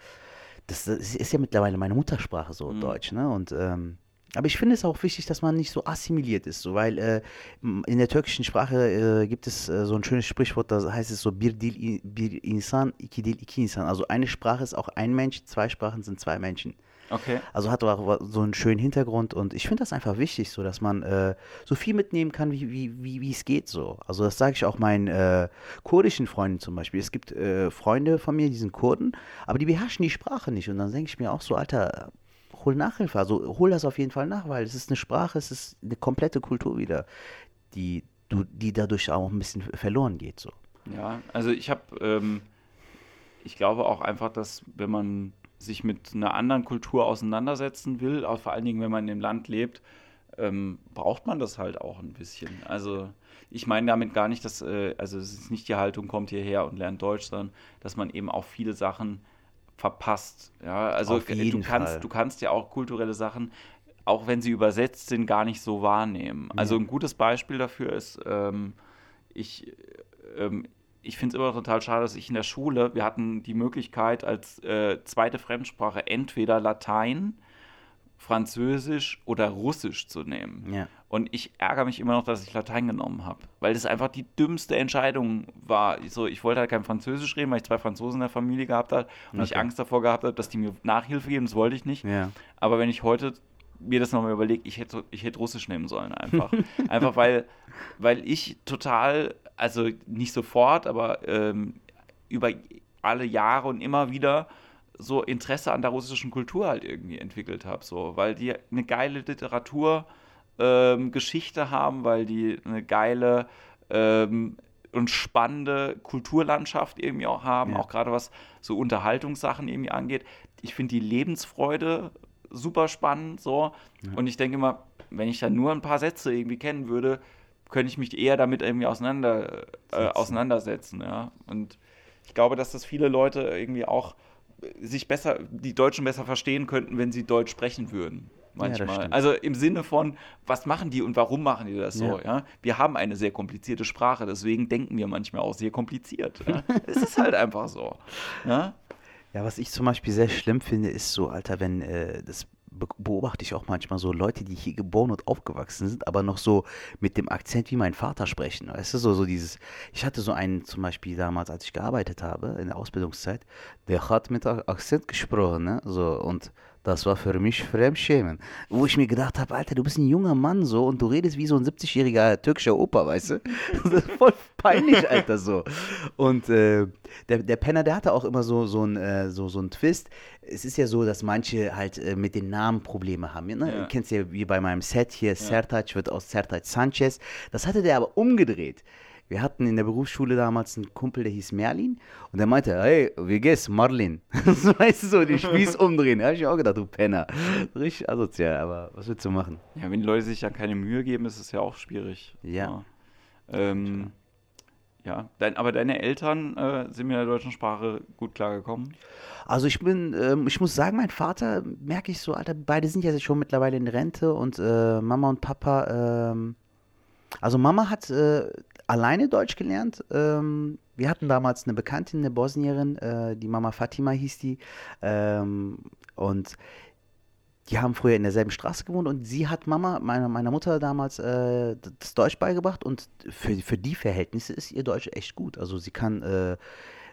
das, das ist ja mittlerweile meine Muttersprache, so Mhm. Deutsch, ne? Und ähm, aber ich finde es auch wichtig, dass man nicht so assimiliert ist, so, weil äh, in der türkischen Sprache äh, gibt es äh, so ein schönes Sprichwort, da heißt es so bir dil bir insan, iki dil iki insan. Also eine Sprache ist auch ein Mensch, zwei Sprachen sind zwei Menschen. Okay. Also hat auch so einen schönen Hintergrund und ich finde das einfach wichtig, so dass man äh, so viel mitnehmen kann, wie, wie, wie, wie es geht so. Also das sage ich auch meinen äh, kurdischen Freunden zum Beispiel. Es gibt äh, Freunde von mir, die sind Kurden, aber die beherrschen die Sprache nicht. Und dann denke ich mir auch so, Alter, hol Nachhilfe. Also hol das auf jeden Fall nach, weil es ist eine Sprache, es ist eine komplette Kultur wieder, die, die dadurch auch ein bisschen verloren geht. So. Ja, also ich habe, ähm, ich glaube auch einfach, dass wenn man sich mit einer anderen Kultur auseinandersetzen will, auch vor allen Dingen, wenn man in dem Land lebt, ähm, braucht man das halt auch ein bisschen. Also ich meine damit gar nicht, dass, äh, also es ist nicht die Haltung, kommt hierher und lernt Deutsch, sondern dass man eben auch viele Sachen verpasst. Ja, also du kannst, Fall. du kannst ja auch kulturelle Sachen, auch wenn sie übersetzt sind, gar nicht so wahrnehmen. Also ein gutes Beispiel dafür ist, ähm, ich, ähm, ich finde es immer total schade, dass ich in der Schule, wir hatten die Möglichkeit als äh, zweite Fremdsprache entweder Latein, Französisch oder Russisch zu nehmen. Ja. Und ich ärgere mich immer noch, dass ich Latein genommen habe, weil das einfach die dümmste Entscheidung war. So, ich wollte halt kein Französisch reden, weil ich zwei Franzosen in der Familie gehabt habe und ich Okay. Angst davor gehabt habe, dass die mir Nachhilfe geben. Das wollte ich nicht. Ja. Aber wenn ich heute mir das nochmal überlege, ich hätte, ich hätte Russisch nehmen sollen einfach. [LAUGHS] einfach weil, weil ich total, also nicht sofort, aber ähm, über alle Jahre und immer wieder so Interesse an der russischen Kultur halt irgendwie entwickelt habe. So, weil die eine geile Literatur, ähm, Geschichte haben, weil die eine geile ähm, und spannende Kulturlandschaft irgendwie auch haben, Ja. auch gerade was so Unterhaltungssachen irgendwie angeht. Ich finde die Lebensfreude super spannend so und ich denke immer, wenn ich dann nur ein paar Sätze irgendwie kennen würde, könnte ich mich eher damit irgendwie auseinander, äh, Setzen. auseinandersetzen, ja. Und ich glaube, dass das viele Leute irgendwie auch sich besser, die Deutschen besser verstehen könnten, wenn sie Deutsch sprechen würden. Manchmal. stimmt. also im Sinne von, was machen die und warum machen die das so? Ja. Ja? Wir haben eine sehr komplizierte Sprache, deswegen denken wir manchmal auch sehr kompliziert. Ja? [LAUGHS] es ist halt einfach so. Ja? Ja, was ich zum Beispiel sehr schlimm finde, ist so, Alter, wenn äh, das beobachte ich auch manchmal so Leute, die hier geboren und aufgewachsen sind, aber noch so mit dem Akzent wie mein Vater sprechen. Weißt du, so, so dieses, ich hatte so einen zum Beispiel damals, als ich gearbeitet habe, in der Ausbildungszeit, der hat mit Akzent gesprochen, ne? So, und das war für mich Fremdschämen. Wo ich mir gedacht habe, Alter, du bist ein junger Mann so und du redest wie so ein 70-jähriger türkischer Opa, weißt du? [LAUGHS] Das ist voll peinlich, Alter, so. Und äh, der, der Penner, der hatte auch immer so, so, ein, äh, so, so einen Twist. Es ist ja so, dass manche halt äh, mit den Namen Probleme haben. Ne? Ja. Du kennst ja wie bei meinem Set hier, ja. Sertac wird aus Sertac Sanchez. Das hatte der aber umgedreht. Wir hatten in der Berufsschule damals einen Kumpel, der hieß Merlin. Und der meinte, hey, wie geht's, Marlin? [LAUGHS] so weißt du so, den Spieß [LAUGHS] umdrehen. Da habe ich auch gedacht, du Penner. Richtig asozial, aber was willst du machen? Ja, wenn die Leute sich ja keine Mühe geben, ist es ja auch schwierig. Ja. Ja, ähm, ja. Dein, aber deine Eltern äh, sind mit der deutschen Sprache gut klargekommen? Also ich bin, ähm, ich muss sagen, mein Vater, merke ich so, Alter, beide sind ja schon mittlerweile in Rente und äh, Mama und Papa, ähm, also Mama hat äh, alleine Deutsch gelernt. Ähm, wir hatten damals eine Bekanntin, eine Bosnierin, äh, die Mama Fatima hieß die. Ähm, und die haben früher in derselben Straße gewohnt und sie hat Mama, meiner, meiner Mutter damals, äh, das Deutsch beigebracht und für, für die Verhältnisse ist ihr Deutsch echt gut. Also sie kann äh,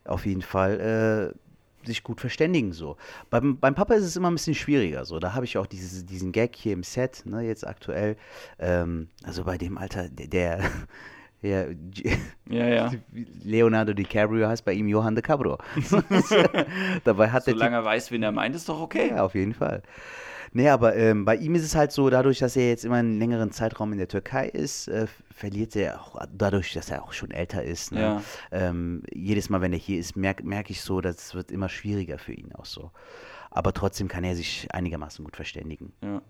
auf jeden Fall äh, sich gut verständigen so. Beim, beim Papa ist es immer ein bisschen schwieriger so. Da habe ich auch dieses, diesen Gag hier im Set, ne, jetzt aktuell. Ähm, also bei dem Alter, der, der [LAUGHS] ja, ja, ja. [LAUGHS] Leonardo DiCaprio heißt bei ihm Johann de Cabro. [LAUGHS] Dabei hat Solange er weiß, wen er meint, ist doch okay. Ja, auf jeden Fall. Nee, aber ähm, bei ihm ist es halt so, dadurch, dass er jetzt immer einen längeren Zeitraum in der Türkei ist, äh, verliert er auch, dadurch, dass er auch schon älter ist. Ne? Ja. Ähm, jedes Mal, wenn er hier ist, merke merk ich so, dass es wird immer schwieriger für ihn auch so. Aber trotzdem kann er sich einigermaßen gut verständigen. Ja.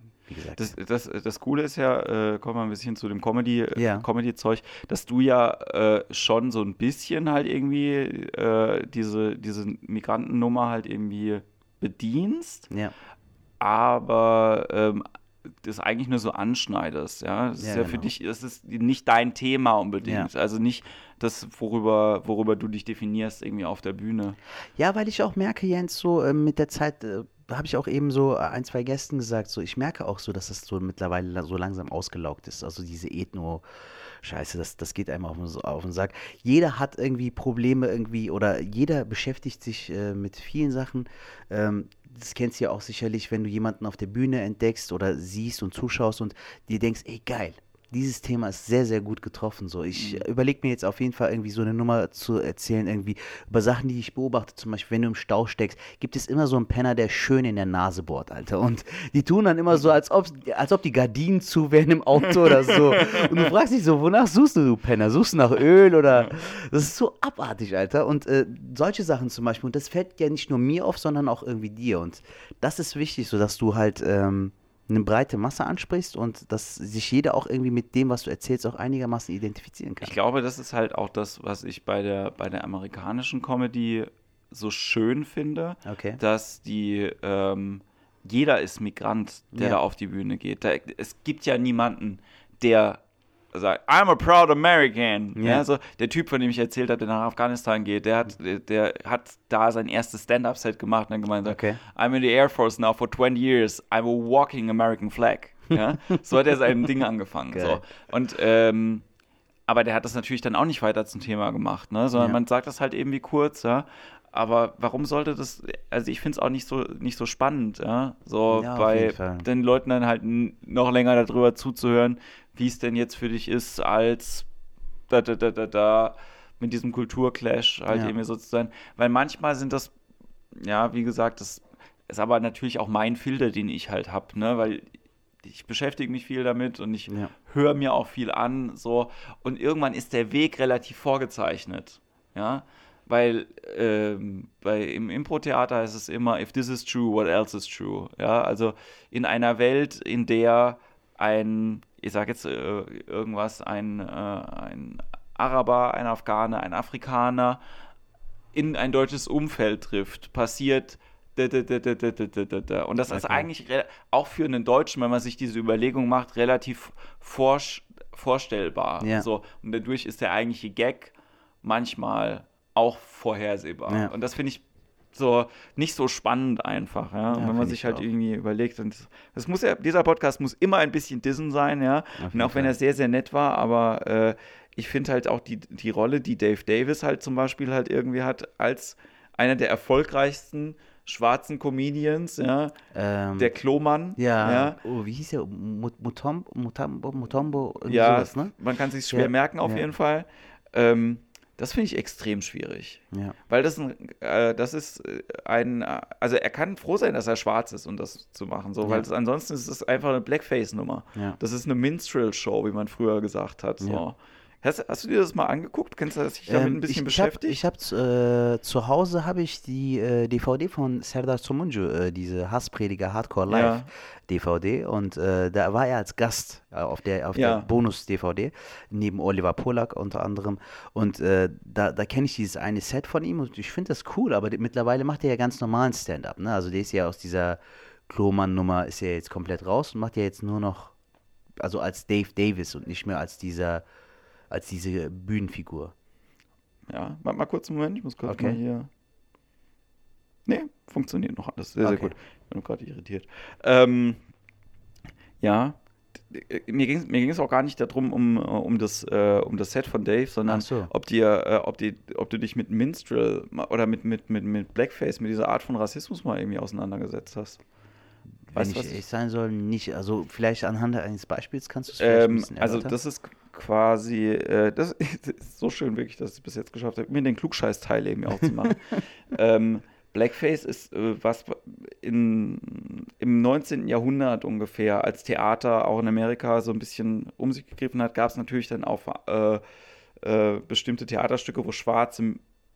Das, das, das Coole ist ja, äh, kommen wir ein bisschen zu dem Comedy, äh, ja. Comedy-Zeug, dass du ja äh, schon so ein bisschen halt irgendwie äh, diese, diese Migrantennummer halt irgendwie bedienst. Ja aber ähm, das eigentlich nur so anschneidest, ja. Das ja, ist ja genau. für dich, das ist nicht dein Thema unbedingt. Ja. Also nicht das, worüber, worüber du dich definierst, irgendwie auf der Bühne. Ja, weil ich auch merke, Jens, so äh, mit der Zeit äh, habe ich auch eben so ein, zwei Gästen gesagt, so ich merke auch so, dass das so mittlerweile so langsam ausgelaugt ist. Also diese Ethno- Scheiße, das, das geht einem auf den, auf den Sack. Jeder hat irgendwie Probleme irgendwie oder jeder beschäftigt sich äh, mit vielen Sachen. Ähm, das kennst du ja auch sicherlich, wenn du jemanden auf der Bühne entdeckst oder siehst und zuschaust und dir denkst, ey geil, dieses Thema ist sehr, sehr gut getroffen. So, ich mhm. überlege mir jetzt auf jeden Fall irgendwie so eine Nummer zu erzählen, irgendwie über Sachen, die ich beobachte. Zum Beispiel, wenn du im Stau steckst, gibt es immer so einen Penner, der schön in der Nase bohrt, Alter. Und die tun dann immer so, als ob, als ob die Gardinen zu wären im Auto oder so. [LAUGHS] Und du fragst dich so, wonach suchst du, du Penner? Suchst du nach Öl oder? Das ist so abartig, Alter. Und äh, solche Sachen zum Beispiel. Und das fällt ja nicht nur mir auf, sondern auch irgendwie dir. Und das ist wichtig, so dass du halt. Ähm, eine breite Masse ansprichst und dass sich jeder auch irgendwie mit dem, was du erzählst, auch einigermaßen identifizieren kann. Ich glaube, das ist halt auch das, was ich bei der, bei der amerikanischen Comedy so schön finde, okay. dass die ähm, jeder ist Migrant, der ja. da auf die Bühne geht. Da, es gibt ja niemanden, der sagt, I'm a proud American. Ja. ja. so, der Typ, von dem ich erzählt habe, der nach Afghanistan geht, der hat, der, der hat da sein erstes Stand-Up-Set gemacht und dann gemeint, okay. I'm in the Air Force now for 20 years. I'm a walking American flag. [LAUGHS] Ja? so hat er sein Ding angefangen. So. Und ähm, aber der hat das natürlich dann auch nicht weiter zum Thema gemacht, ne? sondern ja. man sagt das halt eben wie kurz, ja. Aber warum sollte das, also ich finde es auch nicht so, nicht so spannend, ja, so ja, bei den Leuten dann halt noch länger darüber zuzuhören, wie es denn jetzt für dich ist, als da, da, da, da, da mit diesem Kulturclash halt ja. eben so zu sein. Weil manchmal sind das, ja, wie gesagt, das ist aber natürlich auch mein Filter, den ich halt habe, ne, weil ich beschäftige mich viel damit und ich ja. höre mir auch viel an, so und irgendwann ist der Weg relativ vorgezeichnet, ja, weil ähm, bei, im Impro-Theater ist es immer, if this is true, what else is true, ja, also in einer Welt, in der ein, ich sage jetzt äh, irgendwas, ein, äh, ein Araber, ein Afghaner, ein Afrikaner in ein deutsches Umfeld trifft, passiert und das ist eigentlich auch für einen Deutschen, wenn man sich diese Überlegung macht, relativ vorstellbar. Ja. So, und dadurch ist der eigentliche Gag manchmal auch vorhersehbar. Ja. Und das finde ich so nicht so spannend einfach, ja. Ja, wenn man sich ich halt auch. irgendwie überlegt. Und das, muss ja, dieser Podcast muss immer ein bisschen Dissen sein, ja. Auf Und auch wenn Fall. er sehr, sehr nett war, aber äh, ich finde halt auch die, die Rolle, die Dave Davis halt zum Beispiel halt irgendwie hat, als einer der erfolgreichsten schwarzen Comedians, ja, Ähm, der Klomann, ja, ja, Oh, wie hieß der? Mut- Mutombo, Mutombo, Mutombo ja, sowas, ne? man kann sich schwer Ja, merken auf jeden Fall. Ähm, das finde ich extrem schwierig. Ja. Weil das, ein, äh, das ist äh, ein, also er kann froh sein, dass er schwarz ist, um das zu machen, so, weil Ja. das, ansonsten ist es einfach eine Blackface-Nummer. Ja. Das ist eine Minstrel-Show, wie man früher gesagt hat. So. Hast, hast du dir das mal angeguckt? Kennst du dich damit Ähm, ein bisschen ich, ich hab, beschäftigt? ich habe äh, zu Hause habe ich die äh, DVD von Serdar Somuncu, äh, diese Hassprediger Hardcore Live Ja. DVD und äh, da war er als Gast äh, auf der auf Ja. der Bonus DVD neben Oliver Polak unter anderem und äh, da, da kenne ich dieses eine Set von ihm und ich finde das cool, aber mittlerweile macht er ja ganz normalen Stand-up, ne? Also der ist ja aus dieser Klomann-Nummer ist ja jetzt komplett raus und macht ja jetzt nur noch also als Dave Davis und nicht mehr als dieser als diese Bühnenfigur. Ja, warte mal kurz einen Moment, ich muss kurz Okay. mal hier. Nee, funktioniert noch alles. Sehr, sehr Okay. gut. Ich bin gerade irritiert. Ähm, ja, mir ging es mir ging's auch gar nicht darum, um, äh, um, das, äh, um das Set von Dave, sondern so. ob, dir, äh, ob, die, ob du dich mit Minstrel oder mit, mit, mit, mit Blackface, mit dieser Art von Rassismus mal irgendwie auseinandergesetzt hast. Wenn Weißt du, ich was ehrlich sein soll, nicht. Also vielleicht anhand eines Beispiels kannst du es Ähm, also das ist quasi, äh, das [LAUGHS] ist so schön wirklich, dass ich es bis jetzt geschafft habe, mir den Klugscheiß-Teil eben auch zu machen. [LAUGHS] ähm, Blackface ist äh, was in, im 19. Jahrhundert ungefähr, als Theater auch in Amerika so ein bisschen um sich gegriffen hat, gab es natürlich dann auch äh, äh, bestimmte Theaterstücke, wo Schwarze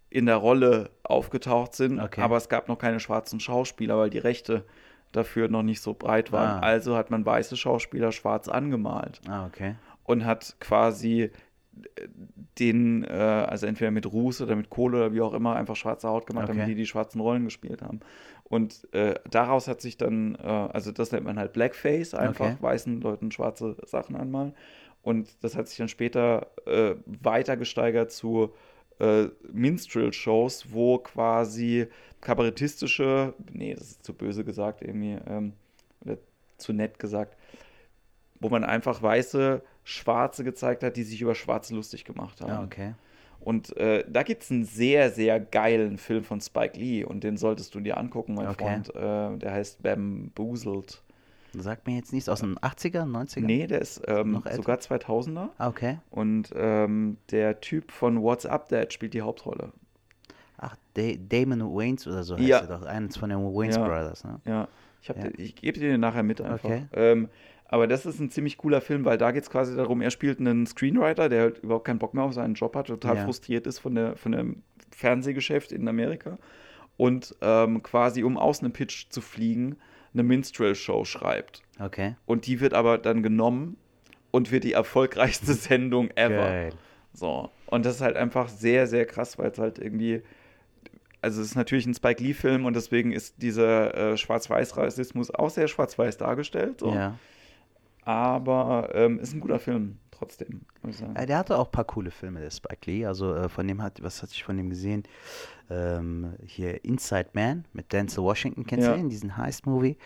in der Rolle aufgetaucht sind, Okay. aber es gab noch keine schwarzen Schauspieler, weil die Rechte dafür noch nicht so breit waren. Ah. Also hat man weiße Schauspieler schwarz angemalt ah, okay. Und hat quasi äh, den, äh, also entweder mit Ruß oder mit Kohle oder wie auch immer, einfach schwarze Haut gemacht, Okay. damit die die schwarzen Rollen gespielt haben. Und äh, daraus hat sich dann, äh, also das nennt man halt Blackface, einfach Okay. weißen Leuten schwarze Sachen anmalen. Und das hat sich dann später äh, weiter gesteigert zu äh, Minstrel-Shows, wo quasi kabarettistische, nee, das ist zu böse gesagt, irgendwie, ähm, oder zu nett gesagt, wo man einfach weiße Schwarze gezeigt hat, die sich über Schwarze lustig gemacht haben. Ah, okay. Und äh, da gibt es einen sehr, sehr geilen Film von Spike Lee und den solltest du dir angucken, mein Okay. Freund. Äh, der heißt Bamboozled. Sagt mir jetzt nichts aus den 80er, 90er? Nee, der ist ähm, sogar 2000er. Ah, okay. Und ähm, der Typ von What's Up Dad spielt die Hauptrolle. Ach, Da- Damon Waynes oder so heißt Ja. er doch. Eines von den Waynes Ja. Brothers, ne? Ja, ich, Ja. Den, ich gebe dir den nachher mit einfach. Okay. Ähm, aber das ist ein ziemlich cooler Film, weil da geht es quasi darum, er spielt einen Screenwriter, der halt überhaupt keinen Bock mehr auf seinen Job hat, total Ja. frustriert ist von, der, von dem Fernsehgeschäft in Amerika und ähm, quasi, um aus einem Pitch zu fliegen, eine Minstrel-Show schreibt. Okay. Und die wird aber dann genommen und wird die erfolgreichste [LAUGHS] Sendung ever. Geil. So. Und das ist halt einfach sehr, sehr krass, weil es halt irgendwie. Also, es ist natürlich ein Spike Lee-Film und deswegen ist dieser äh, Schwarz-Weiß-Rassismus auch sehr schwarz-weiß dargestellt. So. Ja. Aber ähm, ist ein guter Film, trotzdem, muss ich sagen. Äh, Der hatte auch ein paar coole Filme, der Spike Lee. Also äh, von dem hat, was hatte ich von dem gesehen? Ähm, hier Inside Man mit Denzel Washington, kennst Ja. du den, diesen Heist-Movie?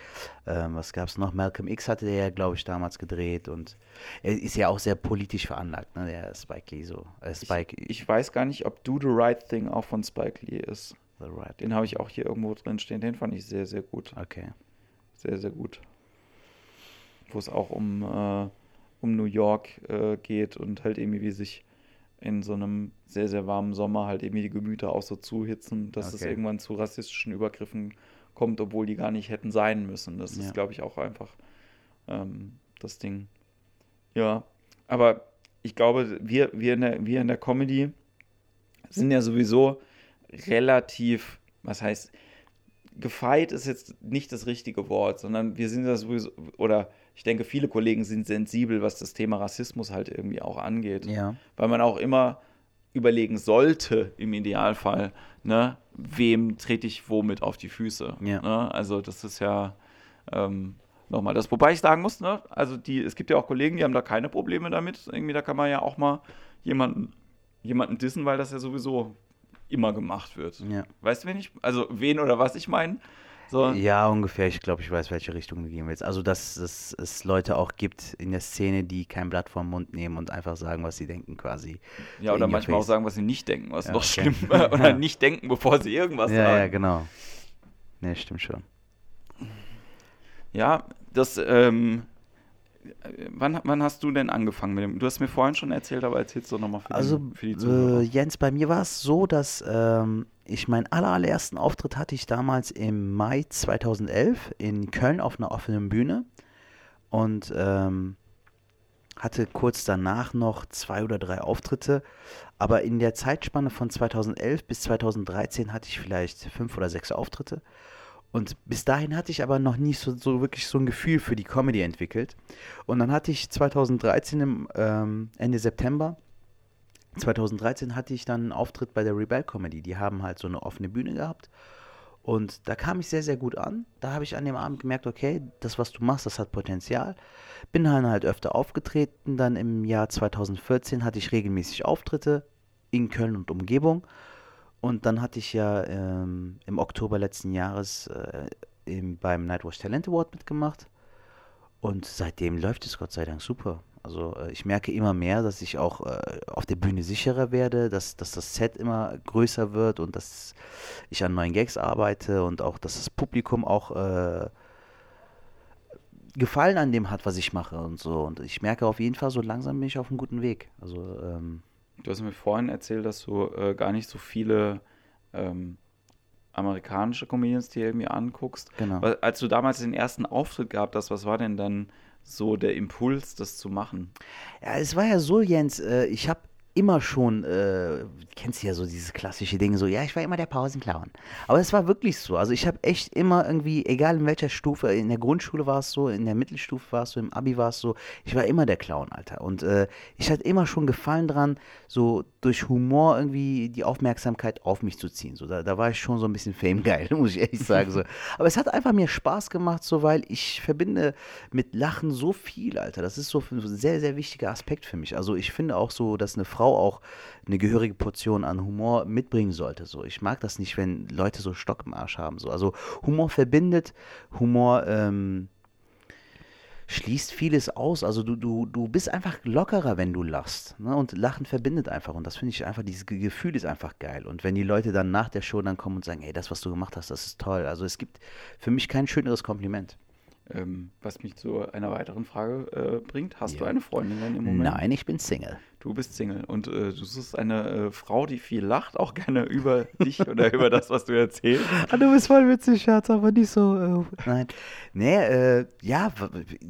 Ähm, was gab's noch? Malcolm X hatte der ja, glaube ich, damals gedreht und er ist ja auch sehr politisch veranlagt, ne, der Spike Lee so. Äh, Spike, Ich weiß gar nicht, ob Do the Right Thing auch von Spike Lee ist. The Right. Den habe ich auch hier irgendwo drin stehen. Den fand ich sehr, sehr gut. Okay. Sehr, sehr gut. Wo es auch um, äh, um New York äh, geht und halt irgendwie, wie sich in so einem sehr, sehr warmen Sommer halt irgendwie die Gemüter auch so zuhitzen, dass es Okay. irgendwann zu rassistischen Übergriffen kommt, obwohl die gar nicht hätten sein müssen. Das Ja. ist, glaube ich, auch einfach ähm, das Ding. Ja, aber ich glaube, wir, wir, in der, wir in der Comedy sind ja sowieso relativ, was heißt, gefeit ist jetzt nicht das richtige Wort, sondern wir sind ja sowieso, oder ich denke, viele Kollegen sind sensibel, was das Thema Rassismus halt irgendwie auch angeht. Ja. Weil man auch immer überlegen sollte, im Idealfall, ne, wem trete ich womit auf die Füße. Ja. Ne? Also das ist ja ähm, nochmal das. Wobei ich sagen muss, ne, also die, es gibt ja auch Kollegen, die haben da keine Probleme damit. Irgendwie, da kann man ja auch mal jemanden, jemanden dissen, weil das ja sowieso immer gemacht wird. Ja. Weißt du, wen ich, also wen oder was ich meine? So, Ja, ungefähr. Ich glaube, ich weiß, welche Richtung du gehen willst. Also, dass, dass es Leute auch gibt in der Szene, die kein Blatt vom Mund nehmen und einfach sagen, was sie denken, quasi. ja so oder manchmal auch sagen, was sie nicht denken, was Ja, noch okay. schlimm oder [LAUGHS] nicht denken, bevor sie irgendwas Ja, sagen. ja, genau. Ne, stimmt schon. Ja, das, ähm, äh, wann, wann hast du denn angefangen mit dem? Du hast mir vorhin schon erzählt, aber erzählst du nochmal für, Also, den, für die äh, Zuhörer. Jens, bei mir war es so, dass ähm, ich meinen allerersten Auftritt hatte ich damals im Mai 2011 in Köln auf einer offenen Bühne und ähm, hatte kurz danach noch zwei oder drei Auftritte. Aber in der Zeitspanne von 2011 bis 2013 hatte ich vielleicht fünf oder sechs Auftritte. Und bis dahin hatte ich aber noch nie so, so wirklich so ein Gefühl für die Comedy entwickelt. Und dann hatte ich 2013 im ähm, Ende September 2013 hatte ich dann einen Auftritt bei der Rebel Comedy. Die haben halt so eine offene Bühne gehabt. Und da kam ich sehr, sehr gut an. Da habe ich an dem Abend gemerkt, okay, das, was du machst, das hat Potenzial. Bin dann halt öfter aufgetreten. Dann im Jahr 2014 hatte ich regelmäßig Auftritte in Köln und Umgebung. Und dann hatte ich ja ähm, im Oktober letzten Jahres äh, im, beim Nightwatch Talent Award mitgemacht. Und seitdem läuft es Gott sei Dank super. Also äh, ich merke immer mehr, dass ich auch äh, auf der Bühne sicherer werde, dass, dass das Set immer größer wird und dass ich an neuen Gags arbeite und auch, dass das Publikum auch äh, Gefallen an dem hat, was ich mache und so. Und ich merke auf jeden Fall, so langsam bin ich auf einem guten Weg. Also ähm, Du hast mir vorhin erzählt, dass du äh, gar nicht so viele ähm, amerikanische Comedians dir irgendwie anguckst. Genau. Als du damals den ersten Auftritt gehabt hast, was war denn dann so der Impuls, das zu machen? Ja, es war ja so, Jens, äh, ich habe immer schon, äh, kennst du ja so dieses klassische Ding, so, ja, ich war immer der Pausenclown. Aber es war wirklich so. Also ich habe echt immer irgendwie, egal in welcher Stufe, in der Grundschule war es so, in der Mittelstufe war es so, im Abi war es so, ich war immer der Clown, Alter. Und äh, ich hatte immer schon Gefallen dran, so durch Humor irgendwie die Aufmerksamkeit auf mich zu ziehen. So, da, da war ich schon so ein bisschen famegeil, [LAUGHS] muss ich ehrlich sagen. So. Aber es hat einfach mir Spaß gemacht, so, weil ich verbinde mit Lachen so viel, Alter. Das ist so ein sehr, sehr wichtiger Aspekt für mich. Also ich finde auch so, dass eine Frau auch eine gehörige Portion an Humor mitbringen sollte. So, ich mag das nicht, wenn Leute so Stock im Arsch haben. So, also Humor verbindet, Humor ähm, schließt vieles aus. Also du, du, du bist einfach lockerer, wenn du lachst. Ne? Und Lachen verbindet einfach. Und das finde ich einfach, dieses Ge- Gefühl ist einfach geil. Und wenn die Leute dann nach der Show dann kommen und sagen, ey, das, was du gemacht hast, das ist toll. Also es gibt für mich kein schöneres Kompliment. Ähm, was mich zu einer weiteren Frage äh, bringt. Hast du Ja. eine Freundin denn im Moment? Nein, ich bin Single. Du bist Single und äh, du suchst eine äh, Frau, die viel lacht, auch gerne über [LAUGHS] dich oder über das, was du erzählst. Ah, du bist voll witzig, Schatz, aber nicht so. Äh, nein. Nee, äh, ja,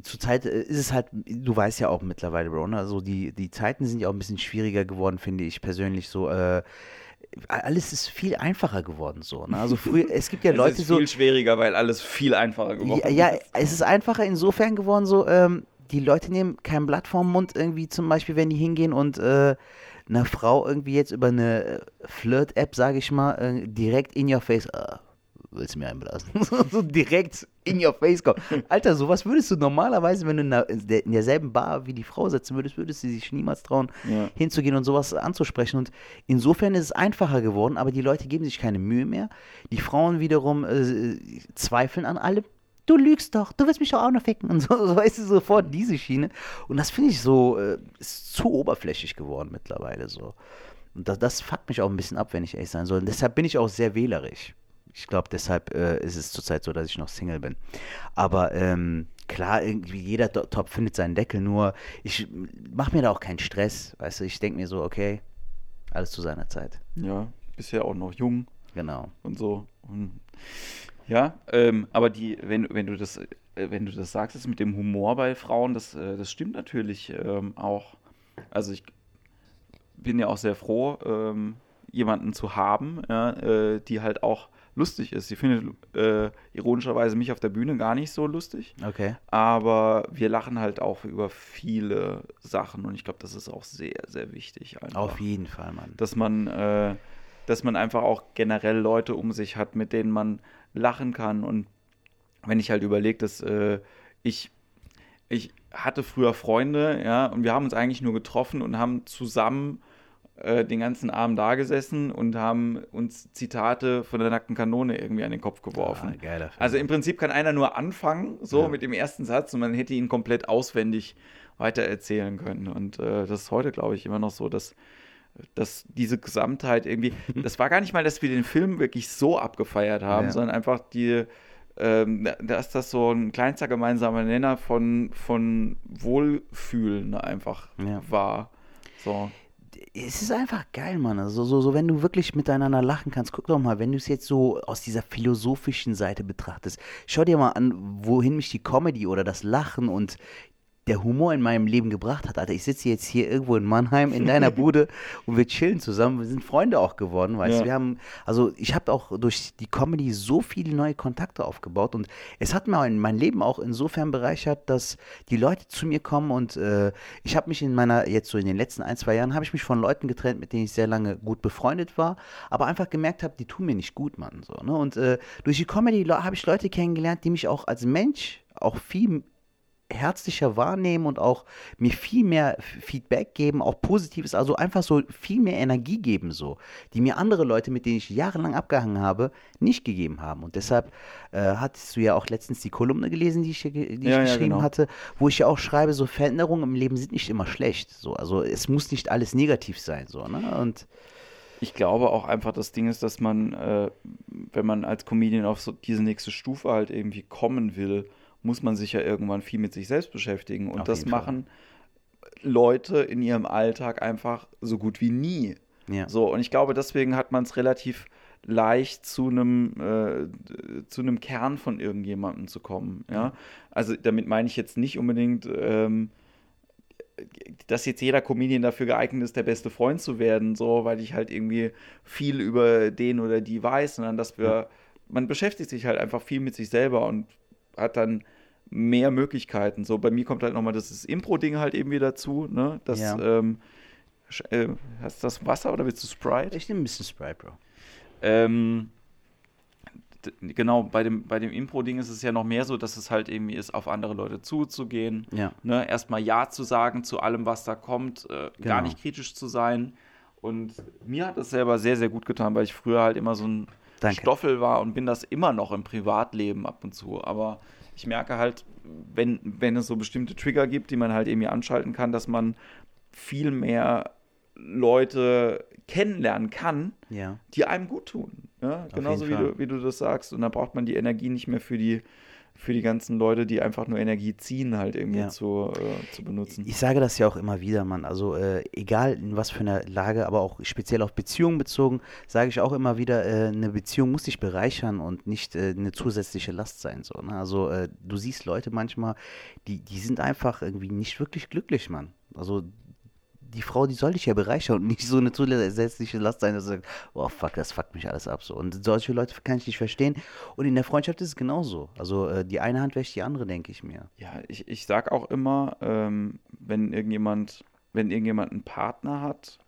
zurzeit äh, ist es halt, du weißt ja auch mittlerweile, Bro, ne? also die, die Zeiten sind ja auch ein bisschen schwieriger geworden, finde ich persönlich so. Alles ist viel einfacher geworden so. Ne? Also früher, [LAUGHS] es gibt ja Es Leute ist so. viel schwieriger, weil alles viel einfacher geworden Ja, ja, ist. es ist einfacher insofern geworden, so, ähm, die Leute nehmen kein Blatt vorm Mund, irgendwie zum Beispiel, wenn die hingehen und äh, einer Frau irgendwie jetzt über eine Flirt-App, sage ich mal, äh, direkt in your face, äh, willst du mir einblasen? [LAUGHS] so direkt in your face kommen. Alter, sowas würdest du normalerweise, wenn du in, der, in der- in derselben Bar wie die Frau sitzen würdest, würdest du sich niemals trauen, Ja. hinzugehen und sowas anzusprechen. Und insofern ist es einfacher geworden, aber die Leute geben sich keine Mühe mehr. Die Frauen wiederum äh, zweifeln an allem. Du lügst doch, du willst mich doch auch noch ficken. Und so, [LAUGHS] so weißt du, sofort diese Schiene. Und das finde ich so, äh, ist zu oberflächlich geworden mittlerweile so. Und das, das fuckt mich auch ein bisschen ab, wenn ich ehrlich sein soll. Und deshalb bin ich auch sehr wählerisch. Ich glaube, deshalb äh, ist es zurzeit so, dass ich noch Single bin. Aber ähm, klar, irgendwie jeder Top findet seinen Deckel, nur ich mache mir da auch keinen Stress. Weißt du, ich denke mir so, okay, alles zu seiner Zeit. ja, bist ja auch noch jung Genau. und so. Und, ja, ähm, aber die, wenn, wenn du das, äh, wenn du das sagst, das mit dem Humor bei Frauen, das, äh, das stimmt natürlich ähm, auch. Also ich bin ja auch sehr froh, ähm, jemanden zu haben, ja, äh, die halt auch lustig ist. Sie findet äh, ironischerweise mich auf der Bühne gar nicht so lustig, Okay. aber wir lachen halt auch über viele Sachen und ich glaube, das ist auch sehr, sehr wichtig einfach Auf jeden Fall, Mann. dass man, äh, dass man einfach auch generell Leute um sich hat, mit denen man lachen kann. Und wenn ich halt überlege, dass äh, ich, ich hatte früher Freunde, ja, und wir haben uns eigentlich nur getroffen und haben zusammen äh, den ganzen Abend da gesessen und haben uns Zitate von der nackten Kanone irgendwie an den Kopf geworfen. Ah. Also im Prinzip kann einer nur anfangen, so Ja. mit dem ersten Satz und man hätte ihn komplett auswendig weitererzählen können. Und äh, das ist heute, glaube ich, immer noch so, dass, dass diese Gesamtheit irgendwie, [LAUGHS] das war gar nicht mal, dass wir den Film wirklich so abgefeiert haben, Ja. sondern einfach die, ähm, dass das so ein kleinster gemeinsamer Nenner von, von Wohlfühlen einfach Ja. war. So. Es ist einfach geil, Mann. Also so, so, wenn du wirklich miteinander lachen kannst, guck doch mal, wenn du es jetzt so aus dieser philosophischen Seite betrachtest, schau dir mal an, wohin mich die Comedy oder das Lachen und der Humor in meinem Leben gebracht hat. Alter, ich sitze jetzt hier irgendwo in Mannheim in deiner [LAUGHS] Bude und wir chillen zusammen. Wir sind Freunde auch geworden, weißt du. Ja. Wir haben, also ich habe auch durch die Comedy so viele neue Kontakte aufgebaut und es hat mir mein, mein Leben auch insofern bereichert, dass die Leute zu mir kommen und äh, ich habe mich in meiner, jetzt so in den letzten ein, zwei Jahren, habe ich mich von Leuten getrennt, mit denen ich sehr lange gut befreundet war, aber einfach gemerkt habe, die tun mir nicht gut, Mann. So, ne? Und äh, durch die Comedy habe ich Leute kennengelernt, die mich auch als Mensch auch viel herzlicher wahrnehmen und auch mir viel mehr Feedback geben, auch positives, also einfach so viel mehr Energie geben, so, die mir andere Leute, mit denen ich jahrelang abgehangen habe, nicht gegeben haben. Und deshalb äh, hattest du ja auch letztens die Kolumne gelesen, die ich, die ich Ja, ja, geschrieben genau. hatte, wo ich ja auch schreibe, so Veränderungen im Leben sind nicht immer schlecht. So, also es muss nicht alles negativ sein, so, ne? Und Ich glaube auch einfach, das Ding ist, dass man, äh, wenn man als Comedian auf so diese nächste Stufe halt irgendwie kommen will, muss man sich ja irgendwann viel mit sich selbst beschäftigen. Und Auf das machen Leute in ihrem Alltag einfach so gut wie nie. ja. So, und ich glaube, deswegen hat man es relativ leicht zu einem äh, zu einem Kern von irgendjemandem zu kommen. Ja, also damit meine ich jetzt nicht unbedingt, ähm, dass jetzt jeder Comedian dafür geeignet ist, der beste Freund zu werden, so, weil ich halt irgendwie viel über den oder die weiß, sondern dass wir, man beschäftigt sich halt einfach viel mit sich selber und hat dann mehr Möglichkeiten. So, bei mir kommt halt nochmal das Impro-Ding halt eben wieder dazu, ne? Das, Ja. ähm, äh, hast du das Wasser oder willst du Sprite? Ich nehme ein bisschen Sprite, Bro. Ähm, genau, bei dem, bei dem Impro-Ding ist es ja noch mehr so, dass es halt irgendwie ist, auf andere Leute zuzugehen, Ja. ne? erstmal Ja zu sagen zu allem, was da kommt, äh, gar Genau. nicht kritisch zu sein. Und mir hat das selber sehr, sehr gut getan, weil ich früher halt immer so ein Danke. Stoffel war und bin das immer noch im Privatleben ab und zu. Aber ich merke halt, wenn, wenn es so bestimmte Trigger gibt, die man halt irgendwie anschalten kann, dass man viel mehr Leute kennenlernen kann, Ja. die einem gut tun. Ja? Genauso wie du, wie du das sagst. Und da braucht man die Energie nicht mehr für die, für die ganzen Leute, die einfach nur Energie ziehen, halt irgendwie Ja. zu, äh, zu benutzen. Ich sage das ja auch immer wieder, Mann. Also äh, egal in was für einer Lage, aber auch speziell auf Beziehungen bezogen, sage ich auch immer wieder, äh, eine Beziehung muss dich bereichern und nicht äh, eine zusätzliche Last sein. So, ne? Also äh, du siehst Leute manchmal, die, die sind einfach irgendwie nicht wirklich glücklich, Mann. Also die Frau, die soll dich ja bereichern und nicht so eine zusätzliche Last sein, dass du sagst, oh fuck, das fuckt mich alles ab. So. Und solche Leute kann ich nicht verstehen. Und in der Freundschaft ist es genauso. Also äh, die eine Hand wäscht die andere, denke ich mir. Ja, ich, ich sag auch immer, ähm, wenn irgendjemand, wenn irgendjemand einen Partner hat,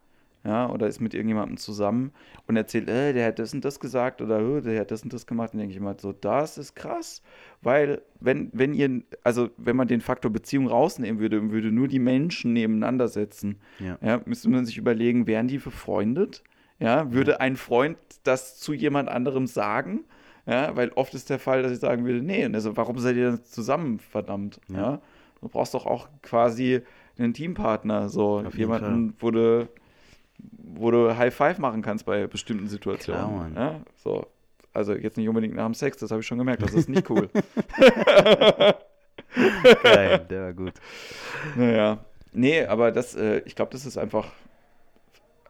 ja, oder ist mit irgendjemandem zusammen und erzählt, äh, der hat das und das gesagt oder äh, der hat das und das gemacht, dann denke ich immer so, das ist krass, weil wenn, wenn ihr, also wenn man den Faktor Beziehung rausnehmen würde und würde nur die Menschen nebeneinander setzen, Ja. ja, müsste man sich überlegen, wären die befreundet? Ja, würde ein Freund das zu jemand anderem sagen? Ja, weil oft ist der Fall, dass ich sagen würde, nee, und also warum seid ihr denn zusammen, verdammt? Ja. Ja. Du brauchst doch auch quasi einen Teampartner, so jemanden, wo du, wo du High Five machen kannst bei bestimmten Situationen. Klar. Ja, so. Also jetzt nicht unbedingt nach dem Sex, das habe ich schon gemerkt, das ist nicht cool. [LAUGHS] Geil, der war gut. Naja. Nee, aber das, äh, ich glaube, das ist einfach,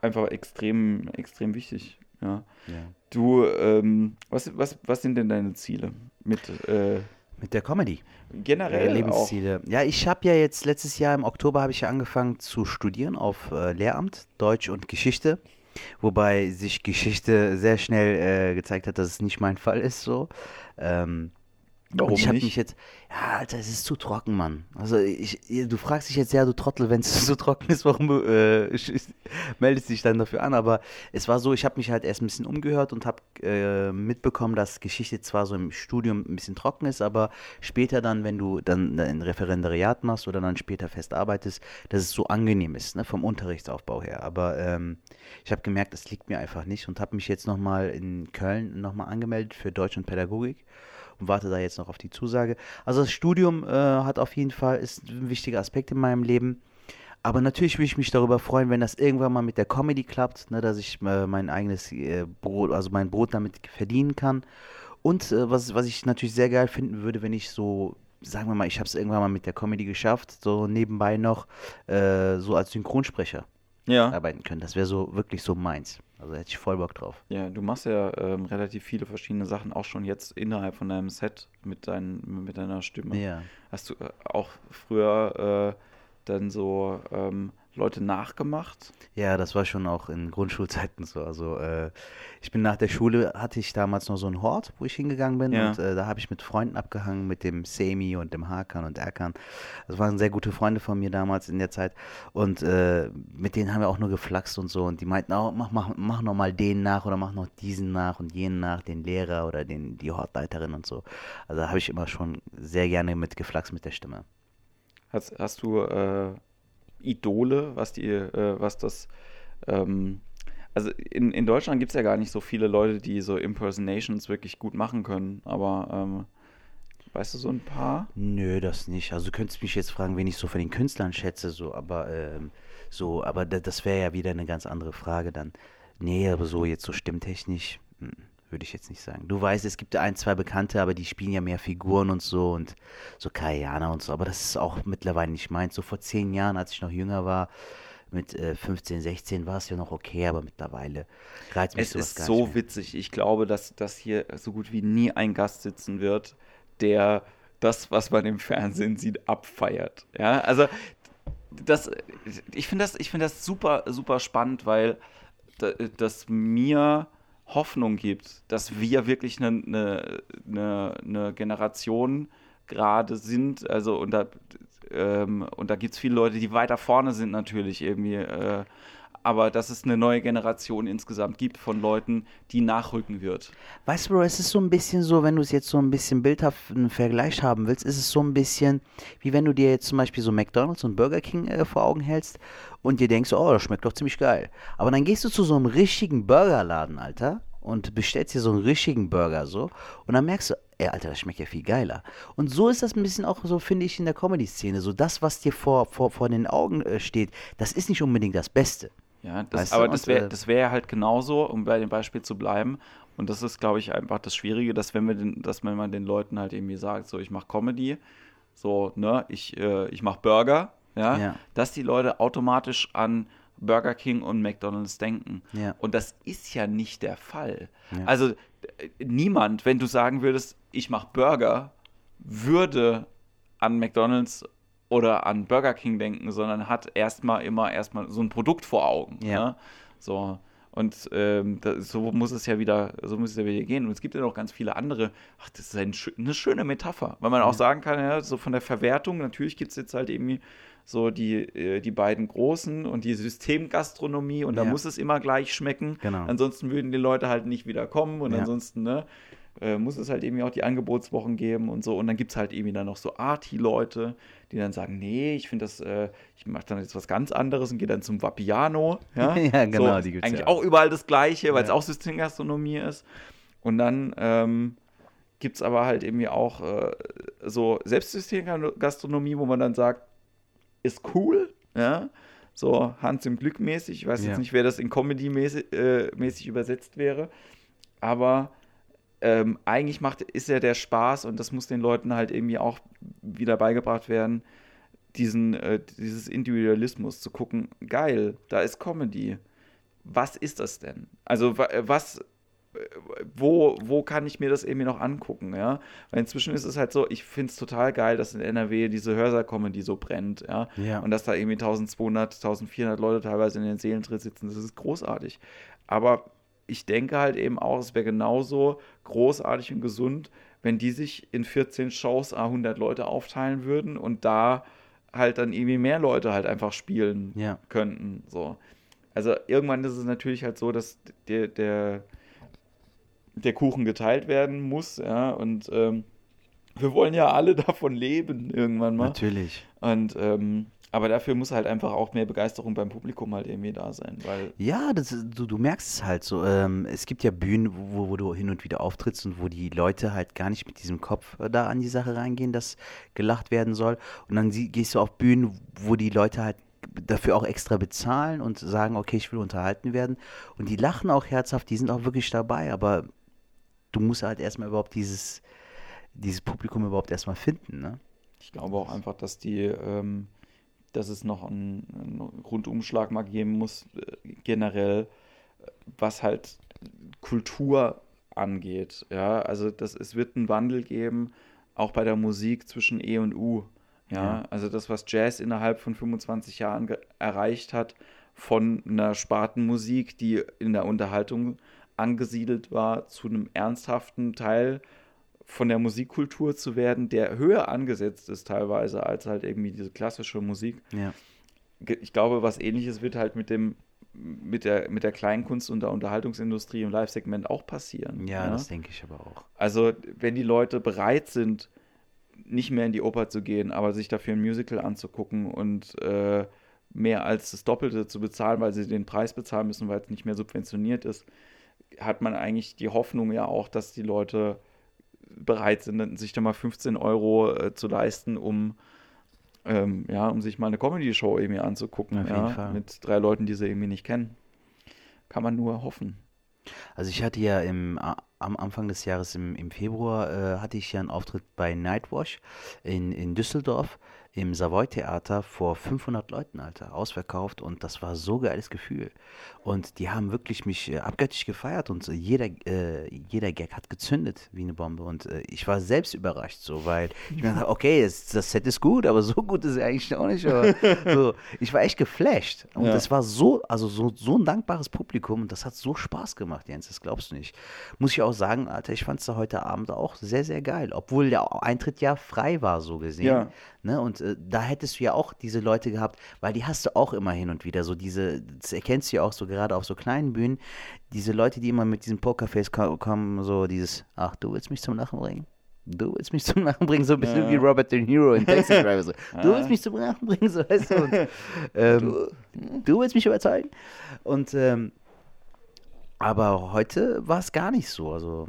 einfach extrem, extrem wichtig. Ja. Ja. Du, ähm, was, was, was sind denn deine Ziele mit äh, Mit der Comedy. generell Äh, auch? Lebensziele. Ja, ich habe ja jetzt letztes Jahr im Oktober habe ich ja angefangen zu studieren auf äh, Lehramt, Deutsch und Geschichte. Wobei sich Geschichte sehr schnell äh, gezeigt hat, dass es nicht mein [LAUGHS] Fall ist so. Ähm, Warum und ich habe mich jetzt, ja, Alter, es ist zu trocken, Mann. Also ich, du fragst dich jetzt, ja, du Trottel, wenn es [LAUGHS] so trocken ist, warum äh, meldest du dich dann dafür an? Aber es war so, ich habe mich halt erst ein bisschen umgehört und habe äh, mitbekommen, dass Geschichte zwar so im Studium ein bisschen trocken ist, aber später dann, wenn du dann ein Referendariat machst oder dann später fest arbeitest, dass es so angenehm ist, ne, vom Unterrichtsaufbau her. Aber ähm, ich habe gemerkt, es liegt mir einfach nicht und habe mich jetzt nochmal in Köln nochmal angemeldet für Deutsch und Pädagogik und warte da jetzt noch auf die Zusage. Also das Studium äh, hat auf jeden Fall, ist ein wichtiger Aspekt in meinem Leben. Aber natürlich würde ich mich darüber freuen, wenn das irgendwann mal mit der Comedy klappt, ne, dass ich äh, mein eigenes äh, Brot, also mein Brot damit verdienen kann. Und äh, was, was ich natürlich sehr geil finden würde, wenn ich so, sagen wir mal, ich habe es irgendwann mal mit der Comedy geschafft, so nebenbei noch äh, so als Synchronsprecher Ja. arbeiten können. Das wäre so wirklich so meins. Also hätte ich voll Bock drauf. Ja, du machst ja ähm, relativ viele verschiedene Sachen, auch schon jetzt innerhalb von deinem Set mit, dein, mit deiner Stimme. Ja. Hast du äh, auch früher äh, dann so ähm, Leute nachgemacht? Ja, das war schon auch in Grundschulzeiten so. Also äh, ich bin nach der Schule, hatte ich damals noch so einen Hort, wo ich hingegangen bin Ja. und äh, da habe ich mit Freunden abgehangen, mit dem Semi und dem Hakan und Erkan. Das waren sehr gute Freunde von mir damals in der Zeit und äh, mit denen haben wir auch nur geflaxt und so und die meinten auch, mach, mach, mach noch mal den nach oder mach noch diesen nach und jenen nach, den Lehrer oder den, die Hortleiterin und so. Also da habe ich immer schon sehr gerne mit geflaxt mit der Stimme. Hast, hast du äh, Idole, was die, äh, was das, ähm, also in, in Deutschland gibt es ja gar nicht so viele Leute, die so Impersonations wirklich gut machen können, aber ähm, weißt du so ein paar? Nö, das nicht. Also du könntest mich jetzt fragen, wen ich so von den Künstlern schätze, so, aber ähm, so, aber da, das wäre ja wieder eine ganz andere Frage dann. Nee, aber so jetzt so stimmtechnisch, hm, würde ich jetzt nicht sagen. Du weißt, es gibt ein, zwei Bekannte, aber die spielen ja mehr Figuren und so und so Kajana und so, aber das ist auch mittlerweile nicht meins. So vor zehn Jahren, als ich noch jünger war, mit äh, 15, 16 war es ja noch okay, aber mittlerweile reizt mich Es sowas ist gar so nicht mehr. witzig. Ich glaube, dass, dass hier so gut wie nie ein Gast sitzen wird, der das, was man im Fernsehen sieht, abfeiert. Ja, also das, ich finde das, ich finde das super, super spannend, weil da- das mir Hoffnung gibt, dass wir wirklich eine, eine, eine, eine Generation gerade sind. Also und da, ähm, da gibt es viele Leute, die weiter vorne sind natürlich irgendwie. Äh, aber dass es eine neue Generation insgesamt gibt von Leuten, die nachrücken wird. Weißt du, Bro, es ist so ein bisschen so, wenn du es jetzt so ein bisschen bildhaft einen Vergleich haben willst, ist es so ein bisschen, wie wenn du dir jetzt zum Beispiel so McDonalds und Burger King äh, vor Augen hältst und dir denkst, oh, das schmeckt doch ziemlich geil. Aber dann gehst du zu so einem richtigen Burgerladen, Alter, und bestellst dir so einen richtigen Burger so und dann merkst du, ey, Alter, das schmeckt ja viel geiler. Und so ist das ein bisschen auch so, finde ich, in der Comedy-Szene. So das, was dir vor, vor, vor den Augen äh, steht, das ist nicht unbedingt das Beste. Ja, das, Weißt aber das wäre äh, das wär halt genauso, um bei dem Beispiel zu bleiben. Und das ist, glaube ich, einfach das Schwierige, dass wenn wir den, dass wenn man den Leuten halt irgendwie sagt, so ich mache Comedy, so, ne, ich, äh, ich mache Burger, ja, Ja. dass die Leute automatisch an Burger King und McDonalds denken. Ja. Und das ist ja nicht der Fall. Ja. Also äh, niemand, wenn du sagen würdest, ich mache Burger, würde an McDonalds oder an Burger King denken, sondern hat erstmal immer erstmal so ein Produkt vor Augen. Ja. Ne? So. Und ähm, das, so muss es ja wieder, so muss es ja wieder gehen. Und es gibt ja noch ganz viele andere. Ach, das ist ein, eine schöne Metapher, weil man auch sagen kann, ja, so von der Verwertung, natürlich gibt es jetzt halt irgendwie so die, äh, die beiden großen und die Systemgastronomie und da Ja. muss es immer gleich schmecken. Genau. Ansonsten würden die Leute halt nicht wieder kommen und Ja. ansonsten, ne? Äh, muss es halt irgendwie auch die Angebotswochen geben und so. Und dann gibt es halt irgendwie dann noch so Arty-Leute, die dann sagen, nee, ich finde das, äh, ich mache dann jetzt was ganz anderes und gehe dann zum Vapiano. Ja, [LAUGHS] Ja, genau, so, die gibt's Eigentlich ja auch überall das Gleiche, weil es Ja. auch Systemgastronomie ist. Und dann ähm, gibt es aber halt irgendwie auch äh, so Selbstsystemgastronomie, wo man dann sagt, ist cool, ja, so Hans im Glück mäßig. Ich weiß Ja. jetzt nicht, wer das in Comedy mäßig, äh, mäßig übersetzt wäre, aber ähm, eigentlich macht, ist ja der Spaß und das muss den Leuten halt irgendwie auch wieder beigebracht werden, diesen, äh, dieses Individualismus zu gucken, geil, da ist Comedy. Was ist das denn? Also wa- was, äh, wo, wo kann ich mir das irgendwie noch angucken, ja? Weil inzwischen ist es halt so, ich finde es total geil, dass in NRW diese Hörsaal-Comedy so brennt, ja? Ja. Und dass da irgendwie 1200, 1400 Leute teilweise in den Seelentritt sitzen, das ist großartig. Aber ich denke halt eben auch, es wäre genauso großartig und gesund, wenn die sich in 14 Shows 100 Leute aufteilen würden und da halt dann irgendwie mehr Leute halt einfach spielen Ja. könnten. So. Also irgendwann ist es natürlich halt so, dass der, der, der Kuchen geteilt werden muss, ja, und ähm, wir wollen ja alle [LAUGHS] davon leben irgendwann mal. Natürlich. Und ähm, aber dafür muss halt einfach auch mehr Begeisterung beim Publikum halt irgendwie da sein, weil Ja, das, du, du merkst es halt so. Ähm, es gibt ja Bühnen, wo, wo du hin und wieder auftrittst und wo die Leute halt gar nicht mit diesem Kopf äh, da an die Sache reingehen, dass gelacht werden soll. Und dann gehst du auf Bühnen, wo die Leute halt dafür auch extra bezahlen und sagen, okay, ich will unterhalten werden. Und die lachen auch herzhaft, die sind auch wirklich dabei, aber du musst halt erstmal überhaupt dieses, dieses Publikum überhaupt erstmal finden, ne? Ich glaube auch einfach, dass die, ähm, dass es noch einen, einen Rundumschlag mal geben muss, äh, generell, was halt Kultur angeht. Ja, also das, es wird einen Wandel geben, auch bei der Musik zwischen E und U. Ja, Ja. also das, was Jazz innerhalb von 25 Jahren erreicht hat, von einer Spartenmusik, die in der Unterhaltung angesiedelt war, zu einem ernsthaften Teil von der Musikkultur zu werden, der höher angesetzt ist teilweise als halt irgendwie diese klassische Musik. Ja. Ich glaube, was ähnliches wird halt mit dem mit der, mit der Kleinkunst und der Unterhaltungsindustrie im Live-Segment auch passieren. Ja, das denke ich aber auch. Also, wenn die Leute bereit sind, nicht mehr in die Oper zu gehen, aber sich dafür ein Musical anzugucken und äh, mehr als das Doppelte zu bezahlen, weil sie den Preis bezahlen müssen, weil es nicht mehr subventioniert ist, hat man eigentlich die Hoffnung ja auch, dass die Leute bereit sind, sich da mal 15 Euro äh, zu leisten, um ähm, ja, um sich mal eine Comedy-Show irgendwie anzugucken, Auf jeden ja, Fall. mit drei Leuten, die sie irgendwie nicht kennen. Kann man nur hoffen. Also ich hatte ja im, am Anfang des Jahres, im, im Februar, äh, hatte ich ja einen Auftritt bei Nightwash in, in Düsseldorf im Savoy Theater vor 500 Leuten, Alter, ausverkauft und das war so geiles Gefühl. Und die haben wirklich mich äh, abgöttisch gefeiert und äh, jeder, äh, jeder Gag hat gezündet wie eine Bombe und äh, ich war selbst überrascht so, weil ich mir dachte, okay, das, das Set ist gut, aber [LAUGHS] so gut ist er eigentlich auch nicht. Aber [LAUGHS] so, ich war echt geflasht und Ja. das war so, also so, so ein dankbares Publikum und das hat so Spaß gemacht, Jens, das glaubst du nicht. Muss ich auch sagen, Alter, ich fand es da heute Abend auch sehr, sehr geil, obwohl der Eintritt ja frei war, so gesehen. Ja. Ne? Und äh, da hättest du ja auch diese Leute gehabt, weil die hast du auch immer hin und wieder, so diese, das erkennst du ja auch so gerade auf so kleinen Bühnen, diese Leute, die immer mit diesem Pokerface ko- kommen, so dieses, ach, du willst mich zum Lachen bringen? Du willst mich zum Lachen bringen, so ein bisschen Ja. wie Robert De Niro in Taxi Driver. So. [LAUGHS] Du willst mich zum Lachen bringen, so weißt du. Und, [LAUGHS] ähm, du willst mich überzeugen. Und ähm, aber heute war es gar nicht so. Also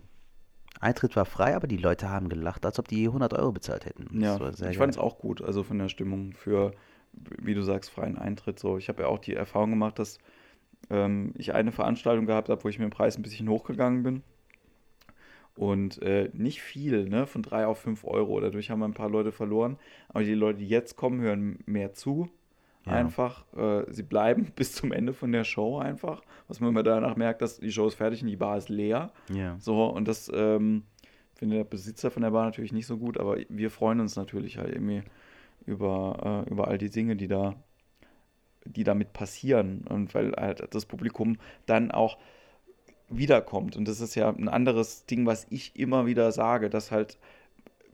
Eintritt war frei, aber die Leute haben gelacht, als ob die 100 Euro bezahlt hätten. Ja, Das sehr ich fand es auch gut, also von der Stimmung für, wie du sagst, freien Eintritt. So, ich habe ja auch die Erfahrung gemacht, dass ähm, ich eine Veranstaltung gehabt habe, wo ich mit dem Preis ein bisschen hochgegangen bin. Und äh, nicht viel, ne? Von drei auf fünf Euro. Dadurch haben wir ein paar Leute verloren. Aber die Leute, die jetzt kommen, hören mehr zu. Ja. Einfach. Äh, sie bleiben [LAUGHS] bis zum Ende von der Show einfach. Was man immer danach merkt, dass die Show ist fertig und die Bar ist leer. Ja. So, und das ähm, findet der Besitzer von der Bar natürlich nicht so gut, aber wir freuen uns natürlich halt irgendwie über, äh, über all die Dinge, die da, die damit passieren. Und weil halt das Publikum dann auch wiederkommt. Und das ist ja ein anderes Ding, was ich immer wieder sage, dass halt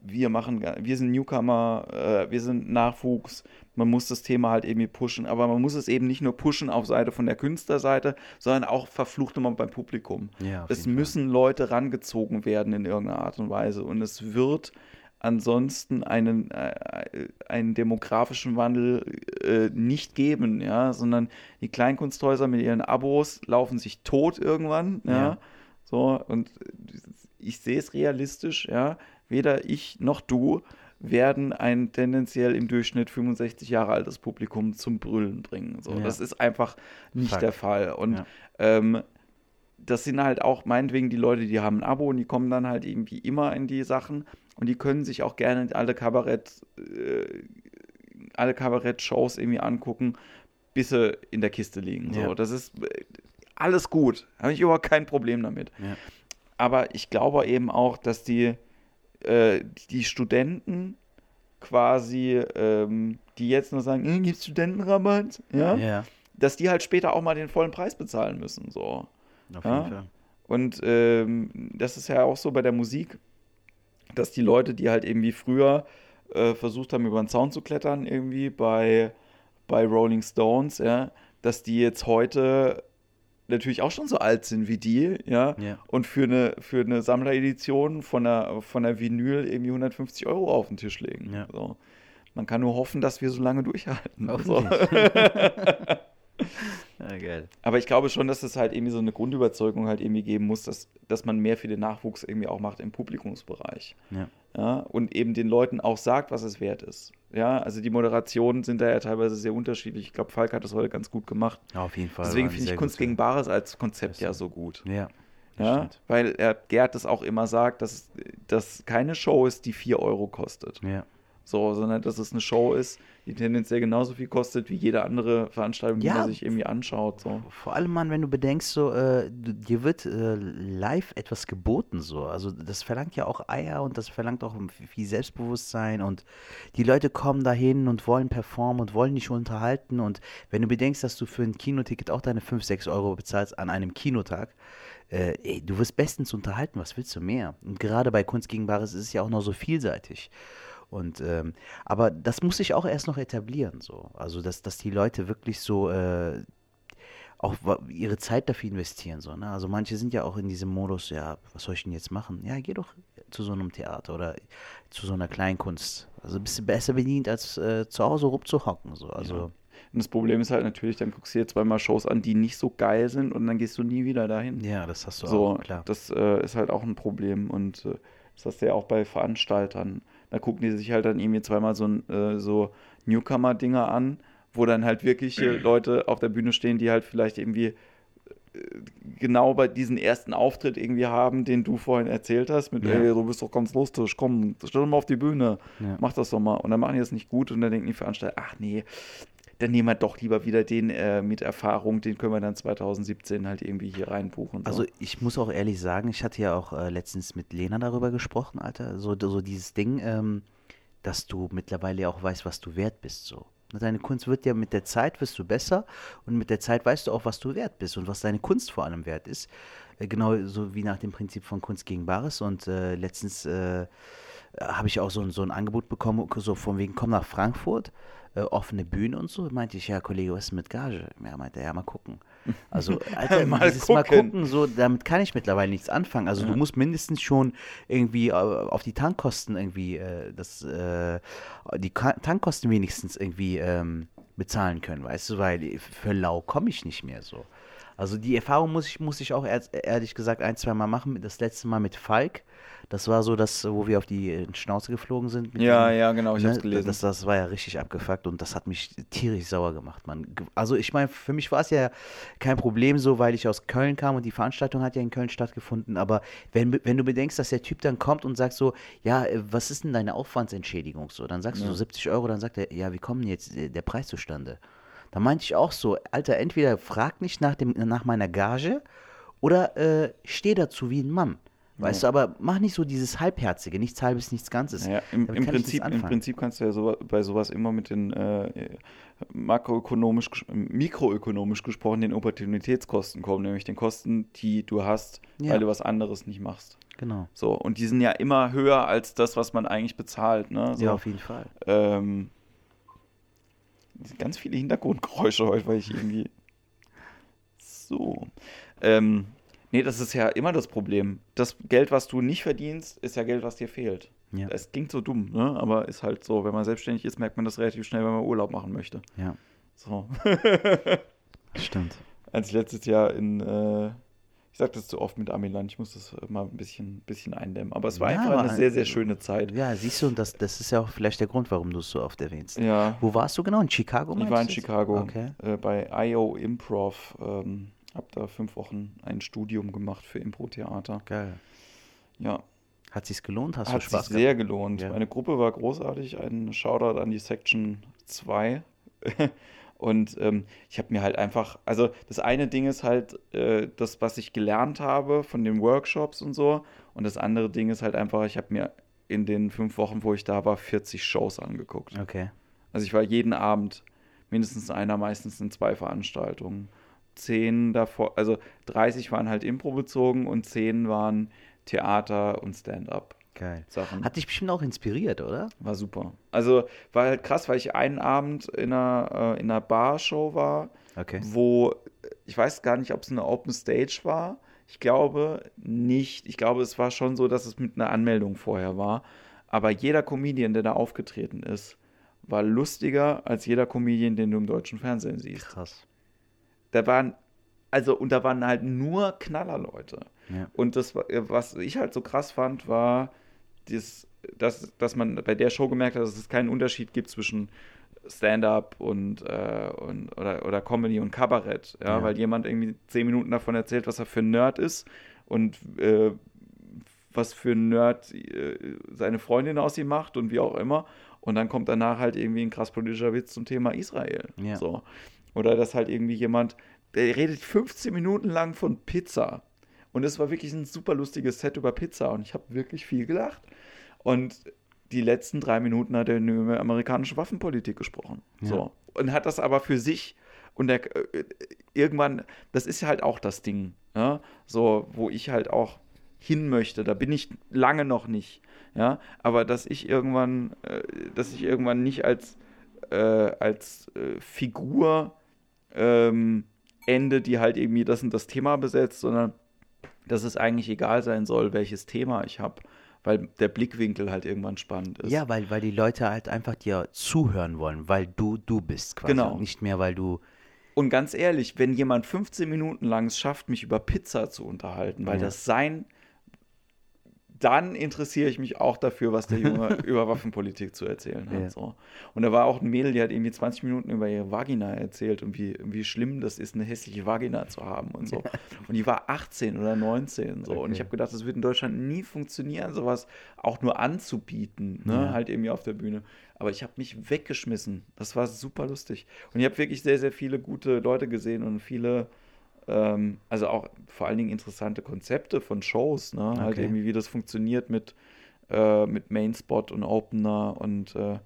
wir machen, wir sind Newcomer, äh, wir sind Nachwuchs, man muss das Thema halt irgendwie pushen, aber man muss es eben nicht nur pushen auf Seite von der Künstlerseite, sondern auch verflucht immer beim Publikum. Ja, es jeden Fall. müssen Leute rangezogen werden in irgendeiner Art und Weise und es wird ansonsten einen, äh, einen demografischen Wandel äh, nicht geben, ja, sondern die Kleinkunsthäuser mit ihren Abos laufen sich tot irgendwann, ja, Ja. so und ich sehe es realistisch, ja, weder ich noch du werden ein tendenziell im Durchschnitt 65 Jahre altes Publikum zum Brüllen bringen. So, Ja. das ist einfach nicht Fakt. der Fall. Und Ja. ähm, das sind halt auch meinetwegen die Leute, die haben ein Abo und die kommen dann halt irgendwie immer in die Sachen und die können sich auch gerne alle Kabarett, äh, alle Kabarett-Shows irgendwie angucken, bis sie in der Kiste liegen. So, Ja. das ist alles gut. Habe ich überhaupt kein Problem damit. Aber ich glaube eben auch, dass die, äh, die Studenten quasi, ähm, die jetzt nur sagen, äh, gibt Studentenrabatt, ja? Ja, dass die halt später auch mal den vollen Preis bezahlen müssen. So. auf Ja? jeden Fall. Und ähm, das ist ja auch so bei der Musik, dass die Leute, die halt irgendwie früher äh, versucht haben, über den Zaun zu klettern, irgendwie bei, bei Rolling Stones, ja, dass die jetzt heute natürlich auch schon so alt sind wie die, ja, Ja. und für eine, für eine Sammleredition von der, von der Vinyl irgendwie 150 Euro auf den Tisch legen. Ja. So. Man kann nur hoffen, dass wir so lange durchhalten. So. [LAUGHS] Ja, geil. Aber ich glaube schon, dass es halt irgendwie so eine Grundüberzeugung halt irgendwie geben muss, dass, dass man mehr für den Nachwuchs irgendwie auch macht im Publikumsbereich. Ja. Ja, und eben den Leuten auch sagt, was es wert ist. Ja, also die Moderationen sind da ja teilweise sehr unterschiedlich. Ich glaube, Falk hat das heute ganz gut gemacht. Ja, auf jeden Fall. Deswegen finde ich Kunst gegen Bares als Konzept ja so gut. Ja. Ja, stimmt. weil er Gerd das auch immer sagt, dass das keine Show ist, die 4 Euro kostet. Ja. So, sondern dass es eine Show ist, die tendenziell genauso viel kostet wie jede andere Veranstaltung, die Ja. man sich irgendwie anschaut. So. Vor allem, Mann, wenn du bedenkst, so, äh, dir wird äh, live etwas geboten, so. Also, das verlangt ja auch Eier und das verlangt auch viel Selbstbewusstsein und die Leute kommen dahin und wollen performen und wollen dich unterhalten. Und wenn du bedenkst, dass du für ein Kinoticket auch deine 5, 6 Euro bezahlst an einem Kinotag, äh, ey, du wirst bestens unterhalten, was willst du mehr? Und gerade bei Kunst gegen Bares ist es ja auch noch so vielseitig. Und ähm, aber das muss sich auch erst noch etablieren, so. Also dass, dass die Leute wirklich so äh, auch ihre Zeit dafür investieren. So, ne? Also manche sind ja auch in diesem Modus, ja, was soll ich denn jetzt machen? Ja, geh doch zu so einem Theater oder zu so einer Kleinkunst. Also bist du besser bedient, als äh, zu Hause rumzuhocken. So. Also Und das Problem ist halt natürlich, dann guckst du dir zweimal Shows an, die nicht so geil sind und dann gehst du nie wieder dahin. ja, das hast du so, auch, klar. das äh, ist halt auch ein Problem und äh, das hast du ja auch bei Veranstaltern. Da gucken die sich halt dann irgendwie zweimal so, ein, äh, so Newcomer-Dinger an, wo dann halt wirkliche Leute auf der Bühne stehen, die halt vielleicht irgendwie äh, genau bei diesem ersten Auftritt irgendwie haben, den du vorhin erzählt hast, mit, Ja. ey, du bist doch ganz lustig, komm, stell dich mal auf die Bühne, Ja. mach das doch mal. Und dann machen die das nicht gut und dann denken die Veranstalter, ach nee, dann nehmen wir doch lieber wieder den äh, mit Erfahrung, den können wir dann 2017 halt irgendwie hier reinbuchen. So. Also ich muss auch ehrlich sagen, ich hatte ja auch äh, letztens mit Lena darüber gesprochen, Alter. So, so dieses Ding, ähm, dass du mittlerweile ja auch weißt, was du wert bist. So. Deine Kunst wird ja mit der Zeit wirst du besser und mit der Zeit weißt du auch, was du wert bist und was deine Kunst vor allem wert ist. Äh, genau so wie nach dem Prinzip von Kunst gegen Bares. Und äh, letztens äh, habe ich auch so, so ein Angebot bekommen, so von wegen, komm nach Frankfurt, äh, offene Bühne und so. Meinte ich, ja, Kollege, was ist mit Gage? Ja, meinte er, ja, mal gucken. [LAUGHS] Also, Alter, Mal dieses Mal gucken. gucken, so, damit kann ich mittlerweile nichts anfangen. Also, du musst mindestens schon irgendwie äh, auf die Tankkosten irgendwie, äh, das, äh, die Tankkosten wenigstens irgendwie ähm, bezahlen können, weißt du, weil für lau komme ich nicht mehr so. Also die Erfahrung muss ich, muss ich auch ehr- ehrlich gesagt ein, zwei Mal machen. Das letzte Mal mit Falk. Das war so das, wo wir auf die äh, Schnauze geflogen sind. Ja, diesem- ja, genau, ich hab's ne, gelesen. Das, das war ja richtig abgefuckt und das hat mich tierisch sauer gemacht, Mann. Also ich meine, für mich war es ja kein Problem so, weil ich aus Köln kam und die Veranstaltung hat ja in Köln stattgefunden. Aber wenn, wenn du bedenkst, dass der Typ dann kommt und sagt so, ja, äh, was ist denn deine Aufwandsentschädigung so? Dann sagst du so 70 Euro, dann sagt er, ja, wie kommt denn jetzt äh, der Preis zustande? Da meinte ich auch so, Alter, entweder frag nicht nach, dem, nach meiner Gage oder äh, steh dazu wie ein Mann. Weißt du, aber mach nicht so dieses Halbherzige, nichts Halbes, nichts Ganzes. Ja, im, im, Prinzip, im. Prinzip kannst du ja so, bei sowas immer mit den äh, makroökonomisch, mikroökonomisch gesprochen den Opportunitätskosten kommen, nämlich den Kosten, die du hast, Ja. weil du was anderes nicht machst. Genau. So, und die sind ja immer höher als das, was man eigentlich bezahlt. Ne? So, Ja, auf jeden Fall. ähm, ganz viele Hintergrundgeräusche heute, weil ich irgendwie. [LAUGHS] So. Ähm, nee, das ist ja immer das Problem. Das Geld, was du nicht verdienst, ist ja Geld, was dir fehlt. Ja. Es klingt so dumm, ne? aber ist halt so. Wenn man selbstständig ist, merkt man das relativ schnell, wenn man Urlaub machen möchte. Ja, So. [LAUGHS] stimmt. Als ich letztes Jahr in. Äh, ich sag das zu oft mit Amiland, ich muss das mal ein bisschen, bisschen eindämmen. Aber es war Ja, einfach eine sehr, sehr schöne Zeit. Ja, siehst du, und das, das ist ja auch vielleicht der Grund, warum du es so oft erwähnst. Ja. Wo warst du genau? In Chicago? Ich war in? Chicago Okay. äh, bei IO Improv. Ähm, hab da fünf Wochen ein Studium gemacht für Impro-Theater. Geil. Ja, Hat sich's gelohnt? Hast hat du sich Spaß sehr gelohnt. Ja. Meine Gruppe war großartig. Ein Shoutout an die Section 2. [LAUGHS] Und ähm, ich habe mir halt einfach, also das eine Ding ist halt äh, das, was ich gelernt habe von den Workshops und so. Und das andere Ding ist halt einfach, ich habe mir in den fünf Wochen, wo ich da war, 40 Shows angeguckt. Okay. Also ich war jeden Abend mindestens einer, meistens in zwei Veranstaltungen. 10 davor, also 30 waren halt Impro bezogen und 10 waren Theater und Stand-up. Geil. Sachen. Hat dich bestimmt auch inspiriert, oder? War super. Also war halt krass, weil ich einen Abend in einer, äh, in einer Barshow war, Okay. wo ich weiß gar nicht, ob es eine Open Stage war. Ich glaube nicht. Ich glaube, es war schon so, dass es mit einer Anmeldung vorher war. Aber jeder Comedian, der da aufgetreten ist, war lustiger als jeder Comedian, den du im deutschen Fernsehen siehst. Krass. Da waren, also, und da waren halt nur Knallerleute. Ja. Und das, war- was ich halt so krass fand, war, das, dass, dass man bei der Show gemerkt hat, dass es keinen Unterschied gibt zwischen Stand-up und, äh, und oder, oder Comedy und Kabarett. Ja, Ja. weil jemand irgendwie zehn Minuten davon erzählt, was er für ein Nerd ist und äh, was für ein Nerd äh, seine Freundin aus ihm macht und wie auch immer. Und dann kommt danach halt irgendwie ein krass politischer Witz zum Thema Israel. Ja. So. Oder dass halt irgendwie jemand, der redet 15 Minuten lang von Pizza. Und es war wirklich ein super lustiges Set über Pizza und ich habe wirklich viel gelacht. Und die letzten drei Minuten hat er über amerikanische Waffenpolitik gesprochen. Ja. So. Und hat das aber für sich und der, äh, irgendwann, das ist ja halt auch das Ding, ja? so, wo ich halt auch hin möchte. Da bin ich lange noch nicht, ja, aber dass ich irgendwann, äh, dass ich irgendwann nicht als, äh, als äh, Figur ähm, ende, die halt irgendwie das und das Thema besetzt, sondern dass es eigentlich egal sein soll, welches Thema ich habe, weil der Blickwinkel halt irgendwann spannend ist. Ja, weil, weil die Leute halt einfach dir zuhören wollen, weil du du bist quasi. Genau. Nicht mehr, weil du. Und ganz ehrlich, wenn jemand 15 Minuten lang es schafft, mich über Pizza zu unterhalten, weil Ja. das sein, dann interessiere ich mich auch dafür, was der Junge [LAUGHS] über Waffenpolitik zu erzählen hat. Ja. So. Und da war auch ein Mädel, die hat irgendwie 20 Minuten über ihre Vagina erzählt und wie, wie schlimm das ist, eine hässliche Vagina zu haben und so. Und die war 18 oder 19 so. Und ich Okay. habe gedacht, das wird in Deutschland nie funktionieren, sowas auch nur anzubieten, ne? Ja. halt irgendwie auf der Bühne. Aber ich habe mich weggeschmissen. Das war super lustig. Und ich habe wirklich sehr, sehr viele gute Leute gesehen und viele, ähm, also auch vor allen Dingen interessante Konzepte von Shows, ne? Halt Okay. irgendwie, wie das funktioniert mit, äh, mit Mainspot und Opener und äh,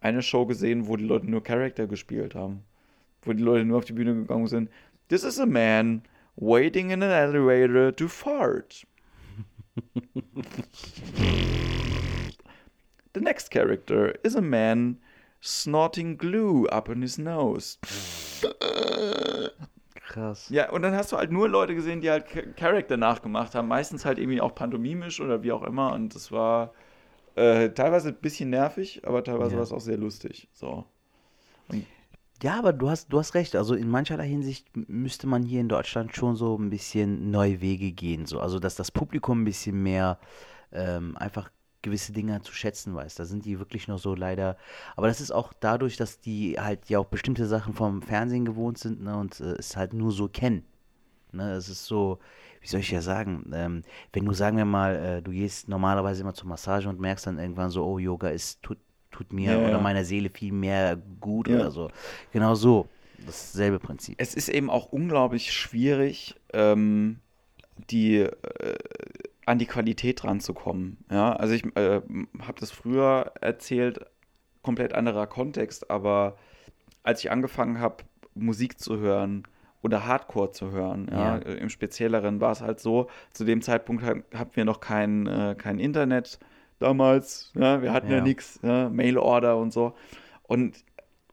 eine Show gesehen, wo die Leute nur Charakter gespielt haben. Wo die Leute nur auf die Bühne gegangen sind. This is a man waiting in an elevator to fart. The next character is a man snorting glue up in his nose. Krass. Ja, und dann hast du halt nur Leute gesehen, die halt Cha- Charakter nachgemacht haben. Meistens halt irgendwie auch pantomimisch oder wie auch immer. Und das war äh, teilweise ein bisschen nervig, aber teilweise Ja. war es auch sehr lustig. So. Ja, aber du hast, du hast recht. Also in mancherlei Hinsicht müsste man hier in Deutschland schon so ein bisschen neue Wege gehen. So. Also dass das Publikum ein bisschen mehr ähm, einfach gewisse Dinge zu schätzen weiß. Da sind die wirklich noch so leider. Aber das ist auch dadurch, dass die halt ja auch bestimmte Sachen vom Fernsehen gewohnt sind ne, und äh, es halt nur so kennen. Ne, es ist so, wie soll ich ja sagen, ähm, wenn du, sagen wir mal, äh, du gehst normalerweise immer zur Massage und merkst dann irgendwann so, oh, Yoga ist, tut, tut mir Ja, oder ja. meiner Seele viel mehr gut Ja. oder so. Genau so. Dasselbe Prinzip. Es ist eben auch unglaublich schwierig, ähm, die, äh, an die Qualität ranzukommen. Ja, also ich äh, habe das früher erzählt, komplett anderer Kontext, aber als ich angefangen habe, Musik zu hören oder Hardcore zu hören, ja, Ja. im Spezielleren war es halt so, zu dem Zeitpunkt ha- hatten wir noch kein, äh, kein Internet damals, ja, wir hatten ja, nichts, Mailorder und so. Und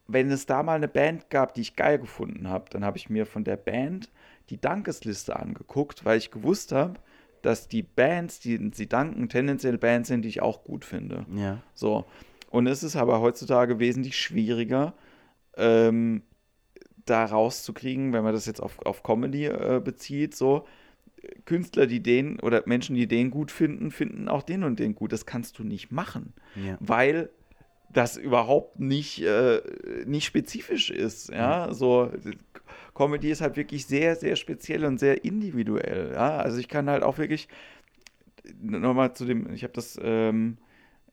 wenn es da mal eine Band gab, die ich geil gefunden habe, dann habe ich mir von der Band die Dankesliste angeguckt, weil ich gewusst habe, dass die Bands, die sie danken, tendenziell Bands sind, die ich auch gut finde. Ja. So. Und es ist aber heutzutage wesentlich schwieriger, ähm, da rauszukriegen, wenn man das jetzt auf, auf Comedy äh, bezieht, so Künstler, die den oder Menschen, die den gut finden, finden auch den und den gut. Das kannst du nicht machen Ja. weil das überhaupt nicht, äh, nicht spezifisch ist. Ja, so Comedy ist halt wirklich sehr, sehr speziell und sehr individuell. Ja, also ich kann halt auch wirklich nochmal zu dem, ich habe das ähm,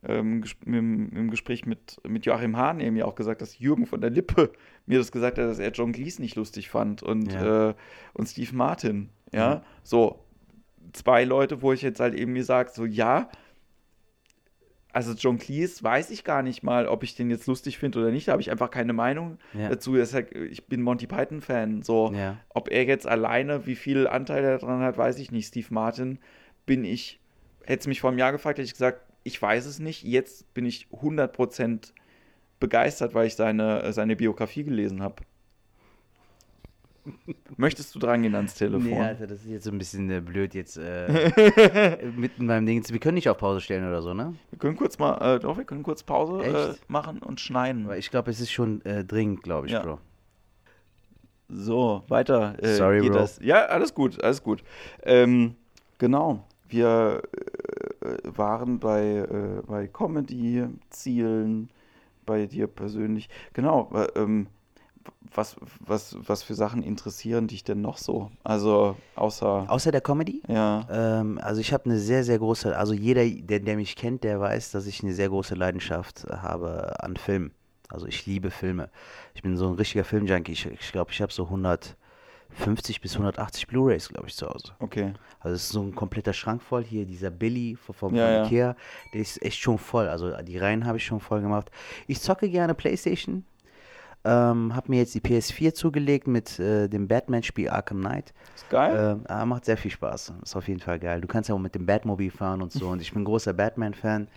ähm, im, im Gespräch mit, mit Joachim Hahn eben ja auch gesagt, dass Jürgen von der Lippe [LAUGHS] mir das gesagt hat, dass er John Cleese nicht lustig fand und, Ja. äh, und Steve Martin. Ja, Mhm. so zwei Leute, wo ich jetzt halt eben mir sage, so ja, also John Cleese weiß ich gar nicht mal, ob ich den jetzt lustig finde oder nicht. Da habe ich einfach keine Meinung Ja. dazu. Halt, ich bin Monty Python-Fan. So, Ja. ob er jetzt alleine, wie viel Anteil er daran hat, weiß ich nicht. Steve Martin bin ich, hätte es mich vor einem Jahr gefragt, hätte ich gesagt, ich weiß es nicht. Jetzt bin ich 100% begeistert, weil ich seine, seine Biografie gelesen habe. Möchtest du dran gehen ans Telefon? Nee, Alter, das ist jetzt so ein bisschen äh, blöd jetzt äh, [LAUGHS] mitten beim Ding. Wir können nicht auf Pause stellen oder so, ne? Wir können kurz mal, äh, doch, wir können kurz Pause äh, machen und schneiden. Weil ich glaube, es ist schon äh, dringend, glaube ich, Ja. Bro. So, weiter. Äh, Sorry, Bro. Das. Ja, alles gut, alles gut. Ähm, genau, wir waren bei, bei Comedy-Zielen, bei dir persönlich. Genau, ähm, was, was, was für Sachen interessieren dich denn noch so? Also, außer, Außer der Comedy? ja, Ähm, also ich habe eine sehr, sehr große, also jeder, der, der mich kennt, der weiß, dass ich eine sehr große Leidenschaft habe an Filmen. Also ich liebe Filme. Ich bin so ein richtiger Filmjunkie. Ich glaube, ich, glaub, ich habe so 150 bis 180 Blu-rays, glaube ich, zu Hause. okay. Also es ist so ein kompletter Schrank voll. Hier dieser Billy vom, Ja, ja. Ikea, der ist echt schon voll. Also die Reihen habe ich schon voll gemacht. Ich zocke gerne Playstation. Ähm, habe mir jetzt die PS4 zugelegt mit äh, dem Batman-Spiel Arkham Knight. Ist geil. Ah, macht sehr viel Spaß. Ist auf jeden Fall geil. Du kannst ja auch mit dem Batmobil fahren und so. Und ich bin großer Batman-Fan.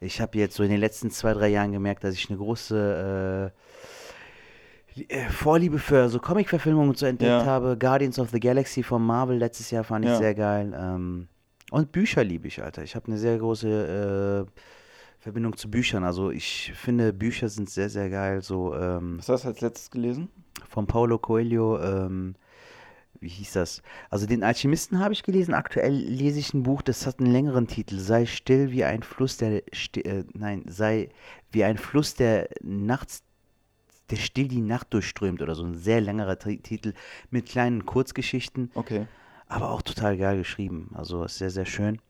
Ich habe jetzt so in den letzten zwei, drei Jahren gemerkt, dass ich eine große äh, äh, Vorliebe für so Comic-Verfilmungen und so entdeckt Ja. habe. Guardians of the Galaxy von Marvel letztes Jahr fand ich Ja. sehr geil. Ähm, und Bücher liebe ich, Alter. Ich habe eine sehr große äh, Verbindung zu Büchern. Also ich finde, Bücher sind sehr, sehr geil. So ähm, Was hast du als letztes gelesen? von Paulo Coelho, ähm, wie hieß das? Also den Alchemisten habe ich gelesen. Aktuell lese ich ein Buch, das hat einen längeren Titel. Sei still wie ein Fluss, der äh, nein, sei wie ein Fluss, der nachts, der still die Nacht durchströmt oder so ein sehr längerer Tri Titel mit kleinen Kurzgeschichten, Okay. aber auch total geil geschrieben. Also ist sehr, sehr schön.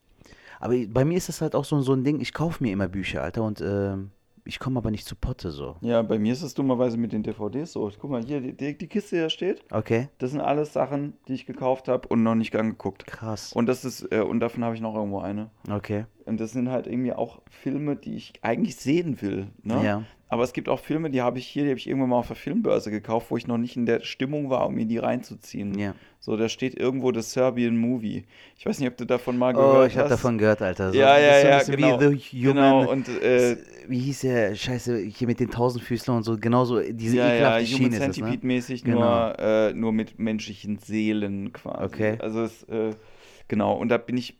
Aber bei mir ist das halt auch so, so ein Ding, ich kaufe mir immer Bücher, Alter, und ähm, ich komme aber nicht zu Potte so. Ja, bei mir ist es dummerweise mit den DVDs so. Guck mal, hier, die, die, die Kiste, die da steht. Okay, Das sind alles Sachen, die ich gekauft habe und noch nicht angeguckt. krass. Und das ist, äh, und davon habe ich noch irgendwo eine. Okay, Und das sind halt irgendwie auch Filme, die ich eigentlich sehen will. Ne? Ja. Aber es gibt auch Filme, die habe ich hier, die habe ich irgendwann mal auf der Filmbörse gekauft, wo ich noch nicht in der Stimmung war, um mir die reinzuziehen. Ja. So, da steht irgendwo The Serbian Movie. Ich weiß nicht, ob du davon mal gehört Oh, hast. ich habe davon gehört, Alter. So, Ja, das ja, so ja, genau. Wie The Human, Genau, und äh, wie hieß der, scheiße, hier mit den Tausendfüßlern und so, genauso, diese ja, ja, ekelhafte Human Schiene ne? Centipede-mäßig, Genau. nur, äh, nur mit menschlichen Seelen quasi. Okay. Also es, äh, genau, und da bin ich,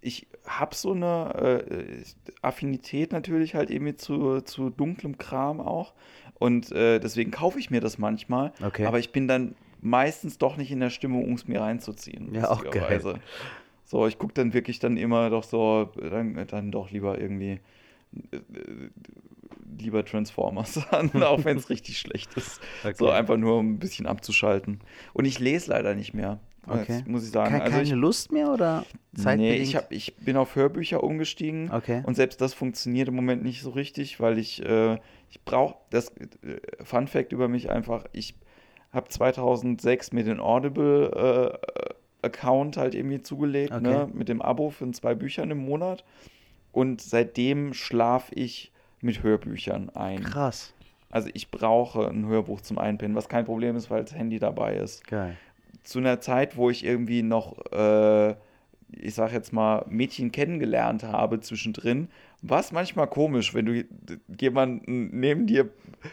ich habe so eine äh, Affinität natürlich halt eben zu, zu dunklem Kram auch. Und äh, deswegen kaufe ich mir das manchmal. Okay. Aber ich bin dann meistens doch nicht in der Stimmung, um es mir reinzuziehen. Ja, auch lustigerweise. So, ich gucke dann wirklich dann immer doch so, dann, dann doch lieber irgendwie äh, lieber Transformers [LAUGHS] an, auch wenn es [LAUGHS] richtig schlecht ist. So Okay. einfach nur um ein bisschen abzuschalten. Und ich lese leider nicht mehr. Okay. Das muss ich sagen. Ke- also keine ich, Lust mehr oder nee, zeitbedingt? ich, hab, ich bin auf Hörbücher umgestiegen. Okay. Und selbst das funktioniert im Moment nicht so richtig, weil ich, äh, ich brauche, das äh, Fun Fact über mich einfach, ich habe 2006 mir den Audible äh, Account halt irgendwie zugelegt, Okay. ne, mit dem Abo von zwei Büchern im Monat. Und seitdem schlafe ich mit Hörbüchern ein. Krass. Also ich brauche ein Hörbuch zum Einpennen, was kein Problem ist, weil das Handy dabei ist. Geil. Zu einer Zeit, wo ich irgendwie noch, äh, ich sag jetzt mal, Mädchen kennengelernt habe zwischendrin, war es manchmal komisch, wenn du jemanden neben dir,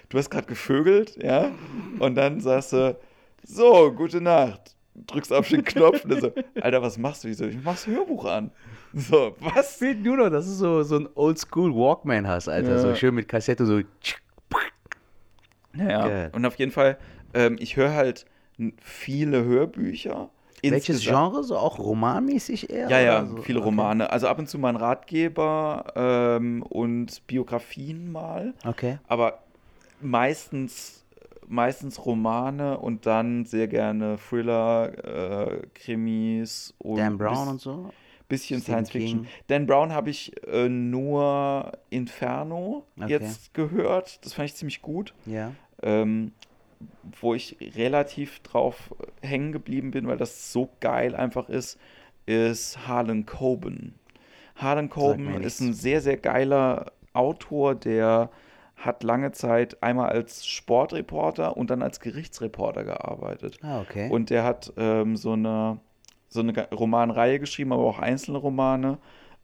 du hast gerade gevögelt, ja, und dann sagst du, so, gute Nacht. Drückst auf den Knopf und dann so, [LAUGHS] Alter, was machst du? Ich so, ich mach's Hörbuch an. So, was? Fehlt nur noch, dass du so, so ein Oldschool Walkman hast, Alter. Ja. So schön mit Kassette, so. Naja, Geil. und auf jeden Fall, ähm, ich höre halt viele Hörbücher. Welches Insgesamt- Genre? So auch romanmäßig eher? Ja, ja, so? viele Okay. Romane. Also ab und zu mal ein Ratgeber ähm, und Biografien mal. Okay. Aber meistens, meistens Romane und dann sehr gerne Thriller, äh, Krimis und Dan Brown und so? bisschen Stephen Science Fiction. King. Dan Brown habe ich äh, nur Inferno Okay. jetzt gehört. Das fand ich ziemlich gut. Ja. Ähm, wo ich relativ drauf hängen geblieben bin, weil das so geil einfach ist, ist Harlan Coben. Harlan Coben ist ein sehr, sehr geiler Autor, der hat lange Zeit einmal als Sportreporter und dann als Gerichtsreporter gearbeitet. Ah, okay. Und der hat ähm, so eine, so eine Romanreihe geschrieben, aber auch einzelne Romane,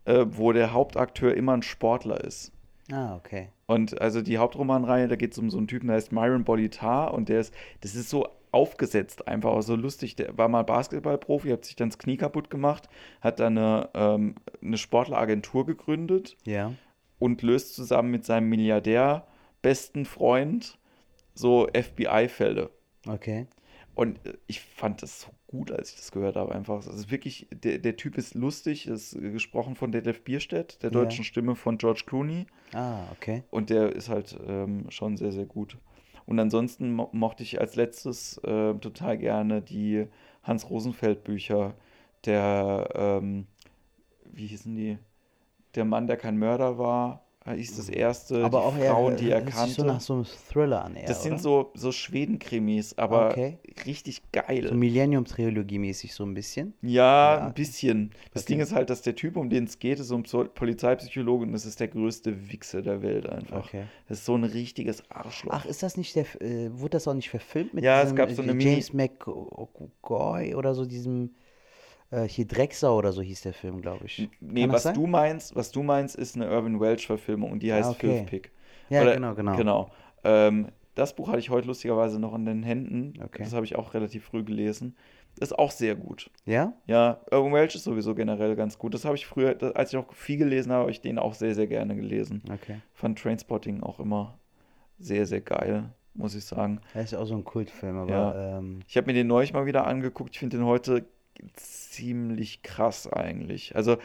äh, wo der Hauptakteur immer ein Sportler ist. ah, okay. Und also die Hauptromanreihe, da geht es um so einen Typen, der heißt Myron Bolitar und der ist, das ist so aufgesetzt, einfach so lustig. Der war mal Basketballprofi, hat sich dann das Knie kaputt gemacht, hat dann eine, ähm, eine Sportleragentur gegründet Ja. und löst zusammen mit seinem Milliardär besten Freund so FBI-Fälle. Okay. Und äh, ich fand das so gut, als ich das gehört habe. Einfach, es ist wirklich, der, der Typ ist lustig, ist gesprochen von Detlef Bierstedt, der deutschen Stimme von George Clooney. Ah, okay. Und der ist halt ähm, schon sehr, sehr gut. Und ansonsten mo mochte ich als letztes äh, total gerne die Hans Rosenfeld Bücher. Der, ähm, wie hießen die? Der Mann, der kein Mörder war, äh, hieß das erste. Aber auch eher, Frauen, die er kannte. so nach so einem Thriller an, eher, das sind oder? so, so Schweden-Krimis, aber Okay. richtig geil. So Millennium-Trilogie-mäßig so ein bisschen. Ja, Ja. ein bisschen. Das Okay. Ding ist halt, dass der Typ, um den es geht, ist so ein Polizeipsychologe und das ist der größte Wichser der Welt einfach. Okay. Das ist so ein richtiges Arschloch. Ach, ist das nicht der, äh, wurde das auch nicht verfilmt mit Ja, es diesem, gab so eine Mini- James McGoy oder so, diesem, äh, hier Drecksau oder so hieß der Film, glaube ich. Nee, Kann was du meinst, was du meinst, ist eine Urban Welch-Verfilmung und die heißt Ah, okay. Filth Pick. Ja, Oder- genau, genau. Genau. Ähm, das Buch hatte ich heute lustigerweise noch in den Händen. Okay. Das habe ich auch relativ früh gelesen. Ist auch sehr gut. Ja? Ja, Urban Welch ist sowieso generell ganz gut. Das habe ich früher, als ich noch viel gelesen habe, habe ich den auch sehr, sehr gerne gelesen. Okay. Fand Trainspotting auch immer sehr, sehr geil, muss ich sagen. Das ist ja auch so ein Kultfilm, aber Ja. ähm, Ich habe mir den neulich mal wieder angeguckt. Ich finde den heute ziemlich krass eigentlich. Also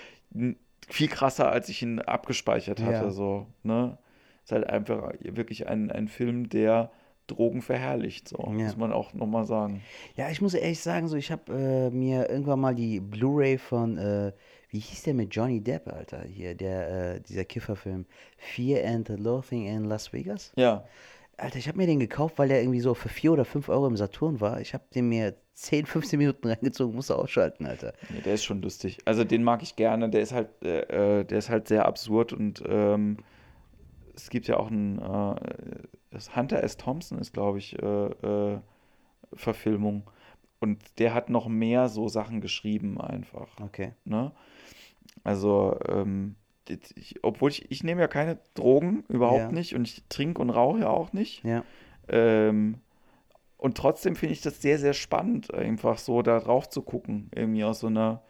viel krasser, als ich ihn abgespeichert hatte. Ja. So, ne? Ist halt einfach wirklich ein, ein Film, der Drogen verherrlicht. So, Ja. muss man auch nochmal sagen. Ja, ich muss ehrlich sagen, so ich habe äh, mir irgendwann mal die Blu-ray von, äh, wie hieß der mit Johnny Depp, Alter, hier, der, äh, dieser Kifferfilm, Fear and Loathing in Las Vegas. Ja, Alter, ich habe mir den gekauft, weil der irgendwie so für 4 oder 5 Euro im Saturn war. Ich habe den mir 10, 15 Minuten reingezogen, musste ausschalten, Alter. nee, der ist schon lustig. Also den mag ich gerne. Der ist halt, äh, äh, der ist halt sehr absurd und ähm, es gibt ja auch einen, äh, Hunter S. Thompson ist, glaube ich, äh, äh, Verfilmung. Und der hat noch mehr so Sachen geschrieben einfach. Okay. Ne? Also, ähm, ich, obwohl ich, ich nehme ja keine Drogen, überhaupt Ja. nicht. Und ich trinke und rauche ja auch nicht. Ja. Ähm, und trotzdem finde ich das sehr, sehr spannend, einfach so da drauf zu gucken. Irgendwie aus so einer.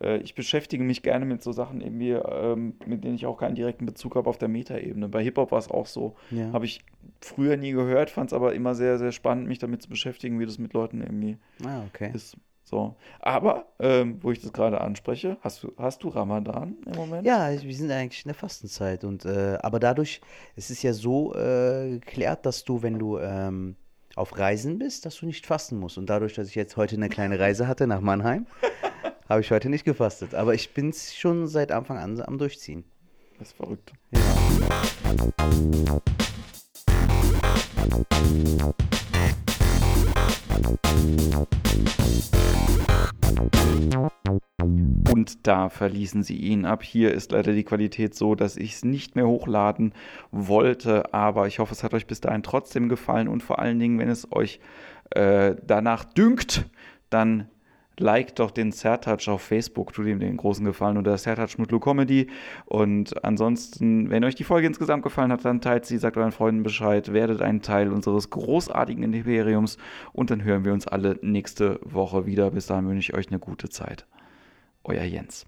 Äh, ich beschäftige mich gerne mit so Sachen, irgendwie, ähm, mit denen ich auch keinen direkten Bezug habe auf der Metaebene. Bei Hip-Hop war es auch so. Ja. Habe ich früher nie gehört, fand es aber immer sehr, sehr spannend, mich damit zu beschäftigen, wie das mit Leuten irgendwie Ah, okay. ist. So. Aber, ähm, wo ich das gerade anspreche, hast du, hast du Ramadan im Moment? Ja, wir sind eigentlich in der Fastenzeit und äh, aber dadurch, es ist ja so äh, geklärt, dass du, wenn du ähm, auf Reisen bist, dass du nicht fasten musst. Und dadurch, dass ich jetzt heute eine kleine Reise hatte nach Mannheim, [LAUGHS] habe ich heute nicht gefastet. Aber ich bin schon seit Anfang an am Durchziehen. Das ist verrückt. Und da verließen sie ihn. Ab hier ist leider die Qualität so, dass ich es nicht mehr hochladen wollte. Aber ich hoffe, es hat euch bis dahin trotzdem gefallen. Und vor allen Dingen, wenn es euch äh, danach dünkt, dann liked doch den Sertouch auf Facebook, tut ihm den großen Gefallen unter Sertouch Mutlu Comedy. Und ansonsten, wenn euch die Folge insgesamt gefallen hat, dann teilt sie, sagt euren Freunden Bescheid, werdet ein Teil unseres großartigen Imperiums und dann hören wir uns alle nächste Woche wieder. Bis dahin wünsche ich euch eine gute Zeit. Euer Jens.